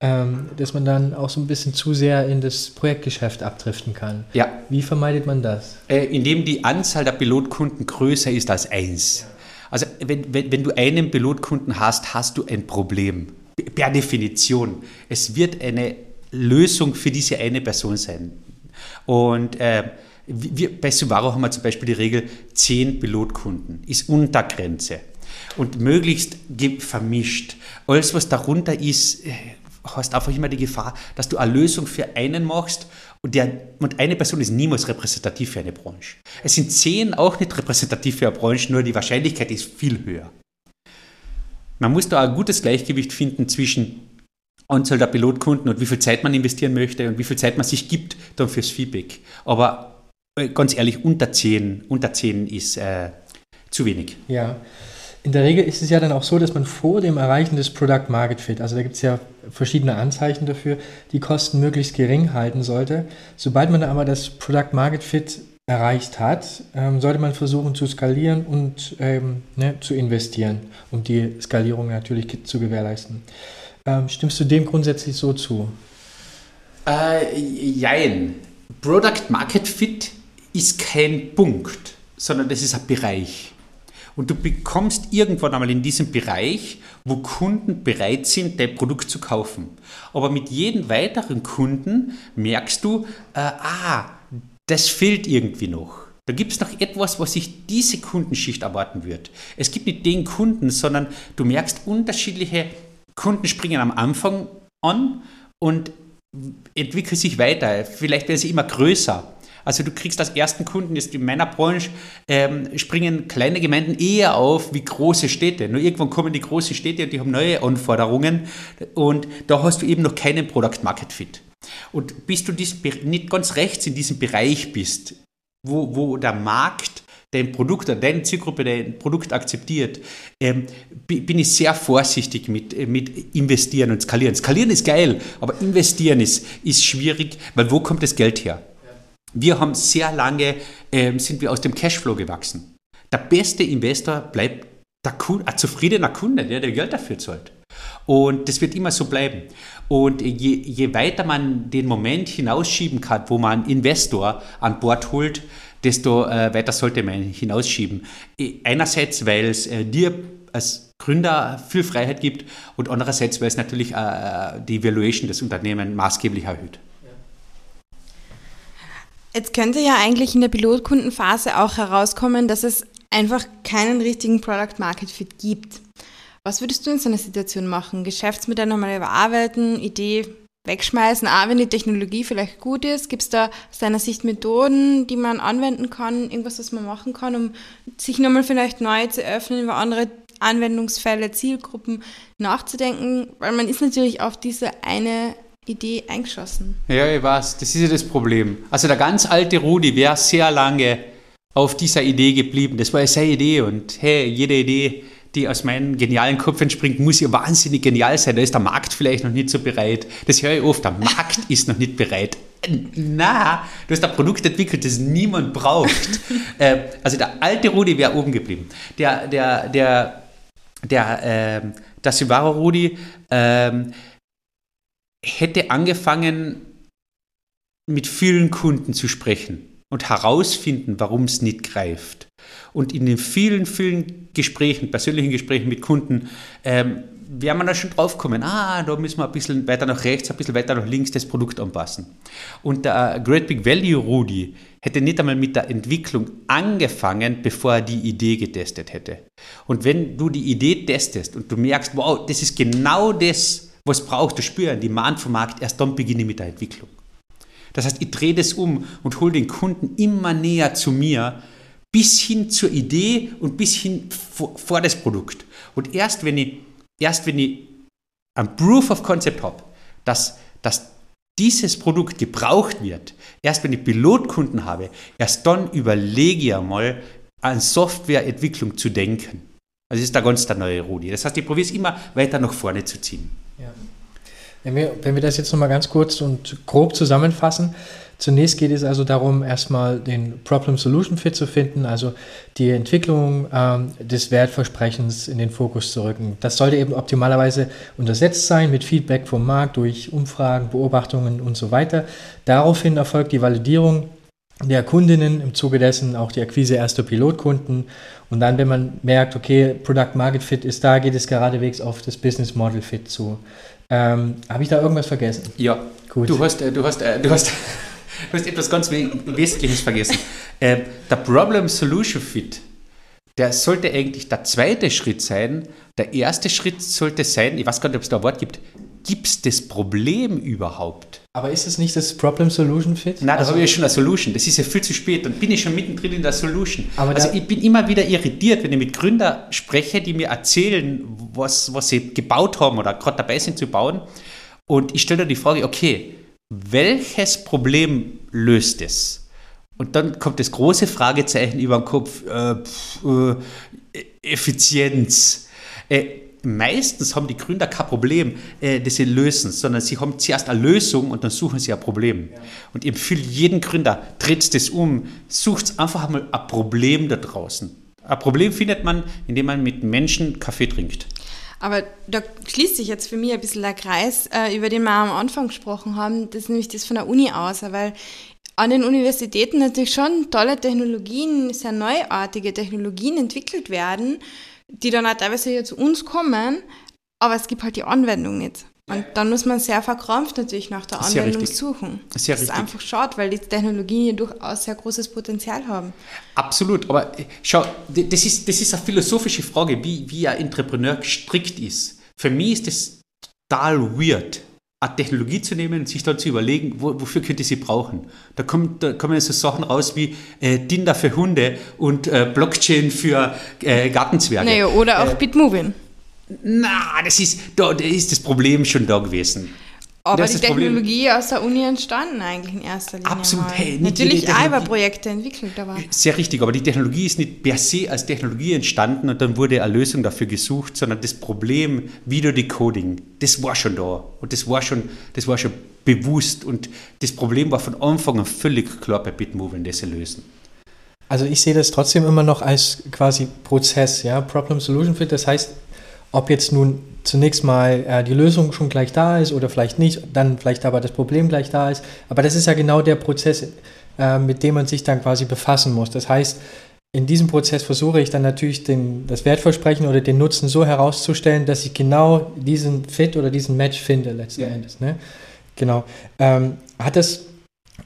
ähm, dass man dann auch so ein bisschen zu sehr in das Projektgeschäft abdriften kann. Ja. Wie vermeidet man das? Äh, indem die Anzahl der Pilotkunden größer ist als eins. Also wenn, wenn, wenn du einen Pilotkunden hast, hast du ein Problem. Per Definition. Es wird eine Lösung für diese eine Person sein. Und äh, wir, bei Subaru haben wir zum Beispiel die Regel 10 Pilotkunden, ist Untergrenze. Und möglichst vermischt. Alles, was darunter ist, äh, hast einfach immer die Gefahr, dass du eine Lösung für einen machst und, der, und eine Person ist niemals repräsentativ für eine Branche. Es sind zehn auch nicht repräsentativ für eine Branche, nur die Wahrscheinlichkeit ist viel höher. Man muss da ein gutes Gleichgewicht finden zwischen Anzahl der Pilotkunden und wie viel Zeit man investieren möchte und wie viel Zeit man sich gibt dann fürs Feedback. Aber äh, ganz ehrlich, unter 10, unter 10 ist äh, zu wenig. Ja. In der Regel ist es ja dann auch so, dass man vor dem Erreichen des Product Market Fit, also da gibt es ja verschiedene Anzeichen dafür, die Kosten möglichst gering halten sollte. Sobald man aber das Product Market Fit erreicht hat, ähm, sollte man versuchen zu skalieren und ähm, ne, zu investieren, um die Skalierung natürlich zu gewährleisten. Ähm, stimmst du dem grundsätzlich so zu? Äh, jein. Product Market Fit ist kein Punkt, sondern das ist ein Bereich. Und du bekommst irgendwann einmal in diesem Bereich, wo Kunden bereit sind, dein Produkt zu kaufen. Aber mit jedem weiteren Kunden merkst du, äh, ah, das fehlt irgendwie noch. Da gibt es noch etwas, was sich diese Kundenschicht erwarten wird. Es gibt nicht den Kunden, sondern du merkst, unterschiedliche Kunden springen am Anfang an und entwickeln sich weiter. Vielleicht werden sie immer größer. Also du kriegst als ersten Kunden, jetzt in meiner Branche, ähm, springen kleine Gemeinden eher auf wie große Städte. Nur irgendwann kommen die großen Städte und die haben neue Anforderungen und da hast du eben noch keinen Product Market Fit. Und bis du nicht ganz rechts in diesem Bereich bist, wo, wo der Markt dein Produkt oder deine Zielgruppe dein Produkt akzeptiert, ähm, bin ich sehr vorsichtig mit, äh, mit investieren und skalieren. Skalieren ist geil, aber investieren ist, ist schwierig, weil wo kommt das Geld her? Wir haben sehr lange, äh, sind wir aus dem Cashflow gewachsen. Der beste Investor bleibt Kunde, ein zufriedener Kunde, der, der Geld dafür zahlt. Und das wird immer so bleiben. Und je, je weiter man den Moment hinausschieben kann, wo man Investor an Bord holt, desto äh, weiter sollte man hinausschieben. Einerseits, weil es äh, dir als Gründer viel Freiheit gibt und andererseits, weil es natürlich äh, die Valuation des Unternehmens maßgeblich erhöht. Jetzt könnte ja eigentlich in der Pilotkundenphase auch herauskommen, dass es einfach keinen richtigen Product Market Fit gibt. Was würdest du in so einer Situation machen? Geschäftsmodell nochmal überarbeiten, Idee wegschmeißen, auch wenn die Technologie vielleicht gut ist? Gibt es da aus deiner Sicht Methoden, die man anwenden kann, irgendwas, was man machen kann, um sich nochmal vielleicht neu zu öffnen, über andere Anwendungsfälle, Zielgruppen nachzudenken? Weil man ist natürlich auf diese eine Idee eingeschossen. Ja, ich weiß, das ist ja das Problem. Also der ganz alte Rudi wäre sehr lange auf dieser Idee geblieben. Das war ja seine Idee und hey, jede Idee, die aus meinem genialen Kopf entspringt, muss ja wahnsinnig genial sein. Da ist der Markt vielleicht noch nicht so bereit. Das höre ich oft, der Markt ist noch nicht bereit. Na, du hast ein Produkt entwickelt, das niemand braucht. äh, also der alte Rudi wäre oben geblieben. Der, der, der, der, äh, der Subaru Rudi, äh, hätte angefangen, mit vielen Kunden zu sprechen und herausfinden, warum es nicht greift. Und in den vielen, vielen Gesprächen, persönlichen Gesprächen mit Kunden, ähm, wäre man da schon drauf kommen, ah, da müssen wir ein bisschen weiter nach rechts, ein bisschen weiter nach links das Produkt anpassen. Und der Great Big Value Rudi hätte nicht einmal mit der Entwicklung angefangen, bevor er die Idee getestet hätte. Und wenn du die Idee testest und du merkst, wow, das ist genau das, was braucht der Spüren, die Demand vom Markt, erst dann beginne ich mit der Entwicklung. Das heißt, ich drehe das um und hole den Kunden immer näher zu mir, bis hin zur Idee und bis hin vor, vor das Produkt. Und erst wenn ich, erst wenn ich ein Proof of Concept habe, dass, dass dieses Produkt gebraucht wird, erst wenn ich Pilotkunden habe, erst dann überlege ich einmal, an Softwareentwicklung zu denken. Also das ist da ganz der neue Rudi. Das heißt, ich probiere es immer weiter nach vorne zu ziehen. Ja. Wenn, wir, wenn wir das jetzt nochmal ganz kurz und grob zusammenfassen, Zunächst geht es also darum, erstmal den Problem-Solution-Fit zu finden, also die Entwicklung ähm, des Wertversprechens in den Fokus zu rücken. Das sollte eben optimalerweise untersetzt sein mit Feedback vom Markt durch Umfragen, Beobachtungen und so weiter. Daraufhin erfolgt die Validierung der Kundinnen, im Zuge dessen auch die Akquise erster Pilotkunden. Und dann, wenn man merkt, okay, Product Market Fit ist da, geht es geradewegs auf das Business Model Fit zu. Ähm, Habe ich da irgendwas vergessen? Ja, gut. Du hast, äh, du hast, äh, du hast Du hast etwas ganz Wesentliches vergessen. Äh, der Problem-Solution-Fit, der sollte eigentlich der zweite Schritt sein. Der erste Schritt sollte sein, ich weiß gar nicht, ob es da ein Wort gibt, gibt es das Problem überhaupt? Aber ist es nicht das Problem-Solution-Fit? Nein, da also, habe ich ja schon eine Solution. Das ist ja viel zu spät. Dann bin ich schon mittendrin in der Solution. also ich bin immer wieder irritiert, wenn ich mit Gründern spreche, die mir erzählen, was, was sie gebaut haben oder gerade dabei sind zu bauen. Und ich stelle dann die Frage, okay, welches Problem löst es? Und dann kommt das große Fragezeichen über den Kopf, äh, pf, äh, Effizienz. Äh, meistens haben die Gründer kein Problem, äh, das sie lösen, sondern sie haben zuerst eine Lösung und dann suchen sie ein Problem. Ja. Und ich empfehle jeden Gründer, dreht das um, sucht einfach mal ein Problem da draußen. Ein Problem findet man, indem man mit Menschen Kaffee trinkt. Aber da schließt sich jetzt für mich ein bisschen der Kreis, äh, über den wir am Anfang gesprochen haben, das ist nämlich das von der Uni aus, weil an den Universitäten natürlich schon tolle Technologien, sehr neuartige Technologien entwickelt werden, die dann auch teilweise hier zu uns kommen, aber es gibt halt die Anwendung nicht. Und dann muss man sehr verkrampft natürlich nach der Anwendung suchen. Sehr das ist richtig. einfach schade, weil die Technologien hier durchaus sehr großes Potenzial haben. Absolut, aber schau, das ist, das ist eine philosophische Frage, wie, wie ein Entrepreneur gestrickt ist. Für mich ist das total weird, eine Technologie zu nehmen und sich dann zu überlegen, wo, wofür könnte ich sie brauchen. Da, kommt, da kommen so Sachen raus wie äh, Tinder für Hunde und äh, Blockchain für äh, Gartenzwerge. Naja, oder auch äh, Bitmovin. Na, das ist, da ist das Problem schon da gewesen. Aber das die Technologie Problem. aus der Uni entstanden eigentlich in erster Linie. Absolut. Hey, Natürlich auch über Projekte entwickelt. Aber Sehr richtig, aber die Technologie ist nicht per se als Technologie entstanden und dann wurde eine Lösung dafür gesucht, sondern das Problem Videodecoding, das war schon da. Und das war schon, das war schon bewusst. Und das Problem war von Anfang an völlig klar bei Bitmovin, das sie lösen. Also ich sehe das trotzdem immer noch als quasi Prozess, ja, Problem Solution Fit. Das heißt, ob jetzt nun zunächst mal äh, die Lösung schon gleich da ist oder vielleicht nicht, dann vielleicht aber das Problem gleich da ist. Aber das ist ja genau der Prozess, äh, mit dem man sich dann quasi befassen muss. Das heißt, in diesem Prozess versuche ich dann natürlich den, das Wertversprechen oder den Nutzen so herauszustellen, dass ich genau diesen Fit oder diesen Match finde letzten ja. Endes. Ne? Genau. Ähm, hat das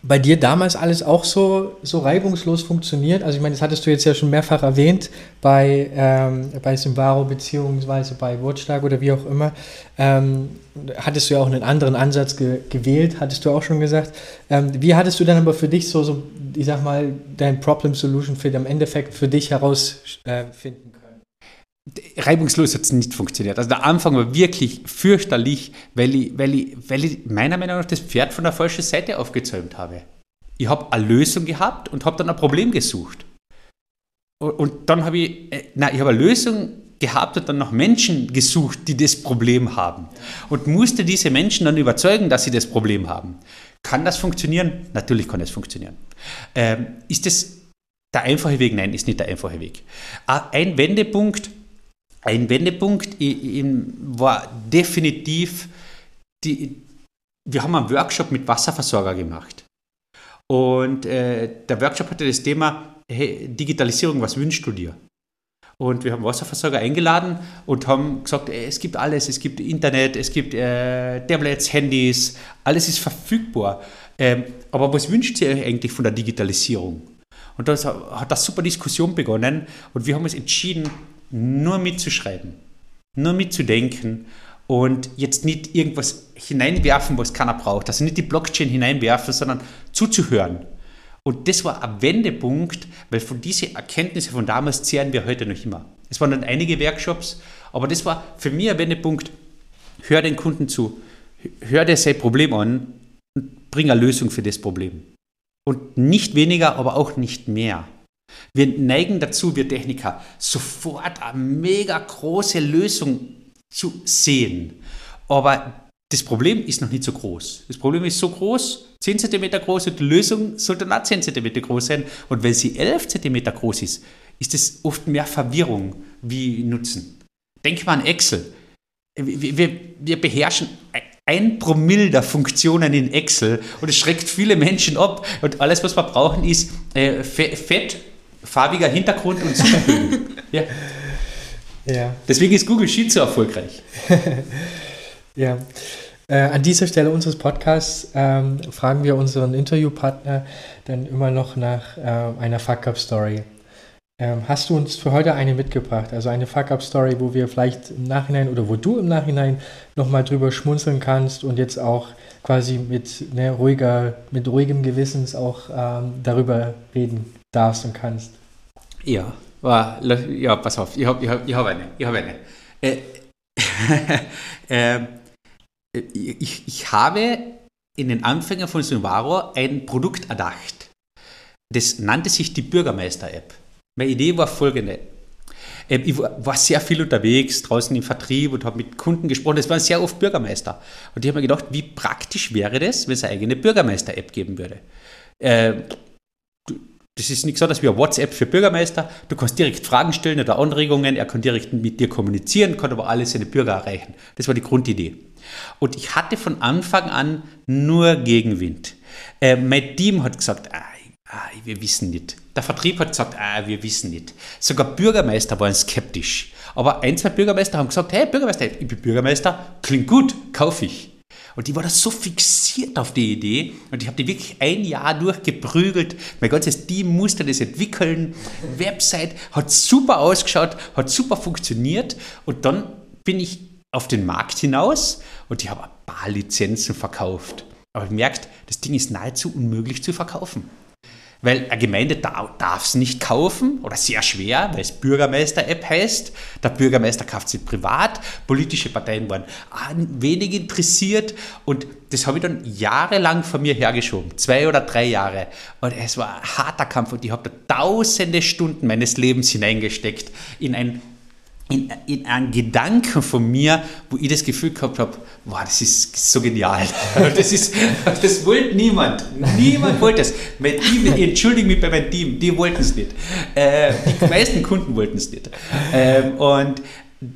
bei dir damals alles auch so, so reibungslos funktioniert? Also ich meine, das hattest du jetzt ja schon mehrfach erwähnt bei, ähm, bei Simbaro beziehungsweise bei Watchdog oder wie auch immer. Ähm, hattest du ja auch einen anderen Ansatz ge gewählt, hattest du auch schon gesagt. Ähm, wie hattest du dann aber für dich so, so ich sag mal, dein Problem Solution Fit im Endeffekt für dich herausfinden äh, reibungslos hat es nicht funktioniert. Also der Anfang war wirklich fürchterlich, weil ich, weil ich, weil ich meiner Meinung nach das Pferd von der falschen Seite aufgezäumt habe. Ich habe eine Lösung gehabt und habe dann ein Problem gesucht. Und, und dann habe ich, äh, nein, ich habe eine Lösung gehabt und dann noch Menschen gesucht, die das Problem haben. Und musste diese Menschen dann überzeugen, dass sie das Problem haben. Kann das funktionieren? Natürlich kann es funktionieren. Ähm, ist das der einfache Weg? Nein, ist nicht der einfache Weg. Ein Wendepunkt ein Wendepunkt war definitiv, die, wir haben einen Workshop mit Wasserversorger gemacht. Und äh, der Workshop hatte das Thema hey, Digitalisierung, was wünschst du dir? Und wir haben Wasserversorger eingeladen und haben gesagt, ey, es gibt alles, es gibt Internet, es gibt äh, Tablets, Handys, alles ist verfügbar. Ähm, aber was wünscht ihr euch eigentlich von der Digitalisierung? Und da hat das super Diskussion begonnen und wir haben uns entschieden, nur mitzuschreiben, nur mitzudenken und jetzt nicht irgendwas hineinwerfen, was keiner braucht. Also nicht die Blockchain hineinwerfen, sondern zuzuhören. Und das war ein Wendepunkt, weil von diesen Erkenntnissen von damals zehren wir heute noch immer. Es waren dann einige Workshops, aber das war für mich ein Wendepunkt. Hör den Kunden zu, hör dir sein Problem an und bring eine Lösung für das Problem. Und nicht weniger, aber auch nicht mehr. Wir neigen dazu, wir Techniker, sofort eine mega große Lösung zu sehen. Aber das Problem ist noch nicht so groß. Das Problem ist so groß, 10 cm groß und die Lösung sollte auch 10 cm groß sein. Und wenn sie 11 cm groß ist, ist es oft mehr Verwirrung wie Nutzen. Denk mal an Excel. Wir, wir, wir beherrschen ein Promille der Funktionen in Excel und es schreckt viele Menschen ab. Und alles, was wir brauchen, ist äh, fett, farbiger Hintergrund und Superbögen. ja. ja. Deswegen ist Google Sheet so erfolgreich. ja. Äh, an dieser Stelle unseres Podcasts ähm, fragen wir unseren Interviewpartner dann immer noch nach äh, einer Fuck-Up-Story. Ähm, hast du uns für heute eine mitgebracht? Also eine Fuck-Up-Story, wo wir vielleicht im Nachhinein oder wo du im Nachhinein nochmal drüber schmunzeln kannst und jetzt auch quasi mit, ne, ruhiger, mit ruhigem Gewissens auch ähm, darüber reden darfst und kannst. Ja, ja pass auf, ich habe ich hab, ich hab eine. Ich, hab eine. Äh, äh, ich, ich habe in den Anfängen von Subaru ein Produkt erdacht. Das nannte sich die Bürgermeister-App. Meine Idee war folgende. Ähm, ich war sehr viel unterwegs, draußen im Vertrieb und habe mit Kunden gesprochen. Es waren sehr oft Bürgermeister. Und ich habe mir gedacht, wie praktisch wäre das, wenn es eine eigene Bürgermeister-App geben würde. Ähm, das ist nichts anderes wie ein WhatsApp für Bürgermeister. Du kannst direkt Fragen stellen oder Anregungen, er kann direkt mit dir kommunizieren, kann aber alle seine Bürger erreichen. Das war die Grundidee. Und ich hatte von Anfang an nur Gegenwind. Äh, mein Team hat gesagt, ah, ah, wir wissen nicht. Der Vertrieb hat gesagt, ah, wir wissen nicht. Sogar Bürgermeister waren skeptisch. Aber ein, zwei Bürgermeister haben gesagt, hey Bürgermeister, ich bin Bürgermeister, klingt gut, kaufe ich. Und die war da so fixiert auf die Idee und ich habe die wirklich ein Jahr durchgeprügelt. Mein ganzes Team musste das entwickeln. Website hat super ausgeschaut, hat super funktioniert und dann bin ich auf den Markt hinaus und ich habe ein paar Lizenzen verkauft. Aber ich merkt, das Ding ist nahezu unmöglich zu verkaufen. Weil eine Gemeinde darf es nicht kaufen oder sehr schwer, weil es Bürgermeister-App heißt. Der Bürgermeister kauft sie privat. Politische Parteien waren wenig interessiert und das habe ich dann jahrelang von mir hergeschoben. Zwei oder drei Jahre. Und es war ein harter Kampf und ich habe da tausende Stunden meines Lebens hineingesteckt in ein in, in einen Gedanken von mir, wo ich das Gefühl gehabt habe, wow, das ist so genial. Das, ist, das wollte niemand. Niemand wollte es. Mein Team, ich entschuldige mich bei meinem Team, die wollten es nicht. Äh, die meisten Kunden wollten es nicht. Ähm, und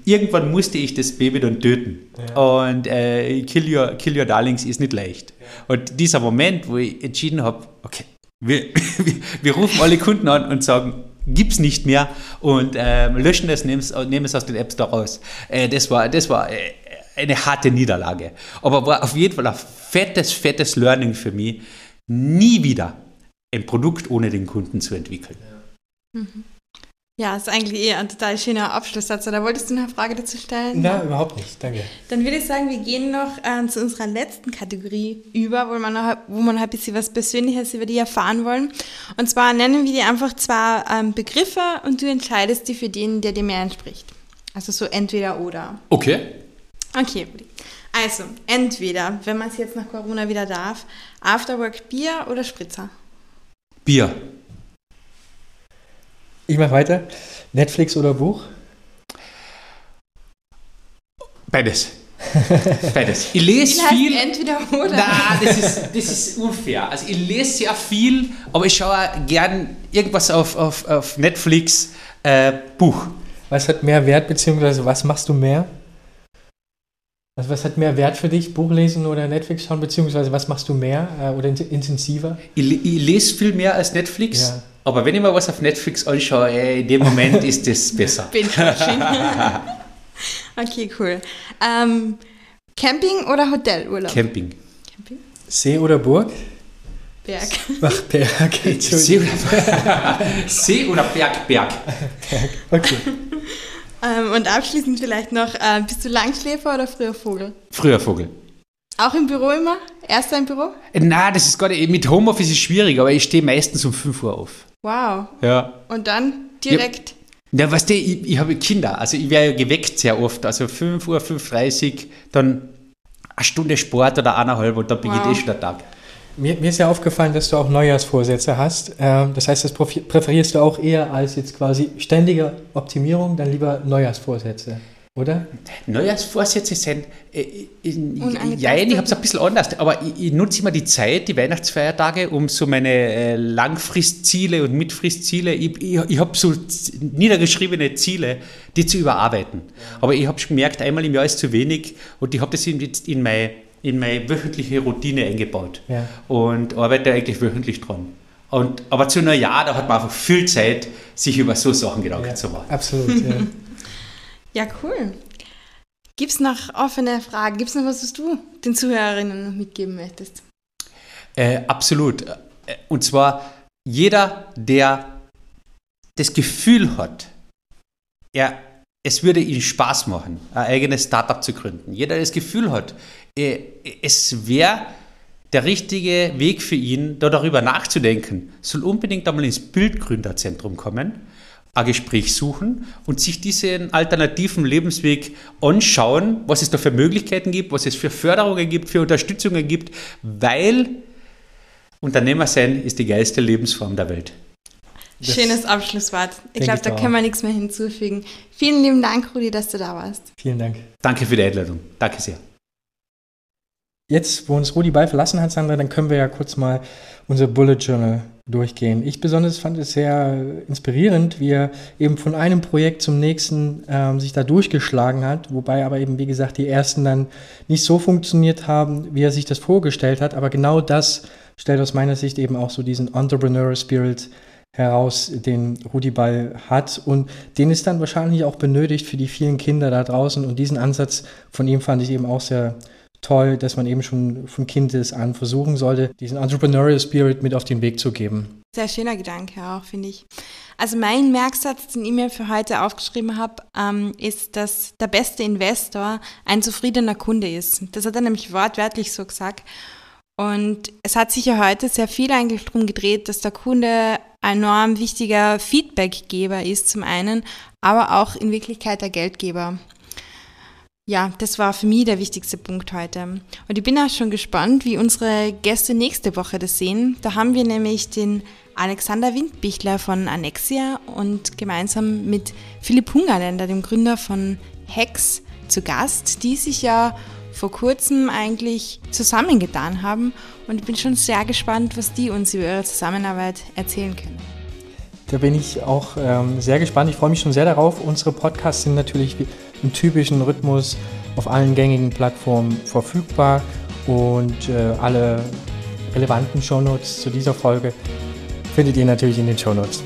irgendwann musste ich das Baby dann töten. Ja. Und äh, kill, your, kill Your Darlings ist nicht leicht. Und dieser Moment, wo ich entschieden habe, okay, wir, wir, wir rufen alle Kunden an und sagen, gibt es nicht mehr und äh, löschen es, nehmen es aus den App Store raus. Äh, das war, das war äh, eine harte Niederlage. Aber war auf jeden Fall ein fettes, fettes Learning für mich, nie wieder ein Produkt ohne den Kunden zu entwickeln. Ja. Mhm. Ja, ist eigentlich eher ein total schöner Abschlusssatz. Oder wolltest du noch eine Frage dazu stellen? Nein, überhaupt nicht. Danke. Dann würde ich sagen, wir gehen noch äh, zu unserer letzten Kategorie über, wo, man noch, wo man ein bisschen was Persönliches über die erfahren wollen. Und zwar nennen wir dir einfach zwei ähm, Begriffe und du entscheidest dich für den, der dir mehr entspricht. Also so entweder oder. Okay. Okay, also entweder, wenn man es jetzt nach Corona wieder darf, Afterwork Bier oder Spritzer? Bier. Ich mache weiter. Netflix oder Buch? Beides. Beides. Ich lese viel. Entweder oder. Nein, das ist, das ist unfair. Also ich lese sehr viel, aber ich schaue gern irgendwas auf, auf, auf Netflix. Äh, Buch. Was hat mehr Wert, beziehungsweise was machst du mehr? Also was hat mehr Wert für dich, Buch lesen oder Netflix schauen, beziehungsweise was machst du mehr äh, oder intensiver? Ich, ich, lese viel mehr als Netflix. Ja. Aber wenn ich mal was auf Netflix anschaue, ey, in dem Moment ist das besser. okay, cool. Ähm, Camping oder Hotelurlaub? Camping. Camping. See oder Burg? Berg. Ach, Berg. See oder, See oder Berg, Berg. Berg. Okay. Ähm, und abschließend vielleicht noch, äh, bist du Langschläfer oder früher Vogel? Früher Vogel. Auch im Büro immer? Erster im Büro? Na, das ist gerade mit Homeoffice ist schwierig, aber ich stehe meistens um 5 Uhr auf. Wow. Ja. Und dann direkt? Ja, weißt du, ich, ich habe Kinder, also ich werde ja geweckt sehr oft, also 5 Uhr, 5.30 Uhr, dann eine Stunde Sport oder eineinhalb und dann beginnt Wow. eh schon der Tag. Mir, mir ist ja aufgefallen, dass du auch Neujahrsvorsätze hast. Ähm, das heißt, das präferierst du auch eher als jetzt quasi ständige Optimierung, dann lieber Neujahrsvorsätze, oder? Neujahrsvorsätze sind, äh, in, Unangetastet. ja, ich habe es ein bisschen anders, aber ich, ich nutze immer die Zeit, die Weihnachtsfeiertage, um so meine äh, Langfristziele und Mitfristziele, ich, ich, ich habe so niedergeschriebene Ziele, die zu überarbeiten. Aber ich habe schon gemerkt, einmal im Jahr ist zu wenig und ich habe das in, jetzt in meine in meine wöchentliche Routine eingebaut Ja. und arbeite eigentlich wöchentlich dran. Und, aber zu Neujahr, da hat man einfach viel Zeit, sich über so Sachen Gedanken zu machen. Absolut, ja. Ja, cool. Gibt es noch offene Fragen? Gibt es noch was, was du den Zuhörerinnen mitgeben möchtest? Äh, absolut. Äh, Und zwar jeder, der das Gefühl hat, er, es würde ihm Spaß machen, ein eigenes Startup zu gründen. Jeder, der das Gefühl hat, äh, es wäre der richtige Weg für ihn, da darüber nachzudenken, soll unbedingt einmal ins Bildgründerzentrum kommen, ein Gespräch suchen und sich diesen alternativen Lebensweg anschauen, was es da für Möglichkeiten gibt, was es für Förderungen gibt, für Unterstützungen gibt, weil Unternehmer sein ist die geilste Lebensform der Welt. Das Schönes Abschlusswort. Ich glaube, da auch. können wir nichts mehr hinzufügen. Vielen lieben Dank, Rudi, dass du da warst. Vielen Dank. Danke für die Einladung. Danke sehr. Jetzt, wo uns Rudi Ball verlassen hat, Sandra, dann können wir ja kurz mal unser Bullet Journal durchgehen. Ich besonders fand es sehr inspirierend, wie er eben von einem Projekt zum nächsten ähm, sich da durchgeschlagen hat, wobei aber eben, wie gesagt, die ersten dann nicht so funktioniert haben, wie er sich das vorgestellt hat. Aber genau das stellt aus meiner Sicht eben auch so diesen Entrepreneurial Spirit heraus, den Rudi Ball hat und den es dann wahrscheinlich auch benötigt für die vielen Kinder da draußen. Und diesen Ansatz von ihm fand ich eben auch sehr toll, dass man eben schon von Kindes an versuchen sollte, diesen Entrepreneurial Spirit mit auf den Weg zu geben. Sehr schöner Gedanke auch, finde ich. Also mein Merksatz, den ich mir für heute aufgeschrieben habe, ähm, ist, dass der beste Investor ein zufriedener Kunde ist. Das hat er nämlich wortwörtlich so gesagt. Und es hat sich ja heute sehr viel eigentlich darum gedreht, dass der Kunde ein enorm wichtiger Feedbackgeber ist zum einen, aber auch in Wirklichkeit der Geldgeber. Ja, das war für mich der wichtigste Punkt heute. Und ich bin auch schon gespannt, wie unsere Gäste nächste Woche das sehen. Da haben wir nämlich den Alexander Windbichler von Annexia und gemeinsam mit Philipp Hungerländer, dem Gründer von Hex, zu Gast, die sich ja vor kurzem eigentlich zusammengetan haben. Und ich bin schon sehr gespannt, was die uns über ihre Zusammenarbeit erzählen können. Da bin ich auch ähm, sehr gespannt. Ich freue mich schon sehr darauf. Unsere Podcasts sind natürlich wie im typischen Rhythmus auf allen gängigen Plattformen verfügbar und äh, alle relevanten Shownotes zu dieser Folge findet ihr natürlich in den Shownotes.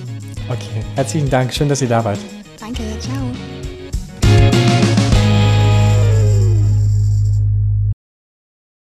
Okay, herzlichen Dank. Schön, dass ihr da wart. Danke, ciao.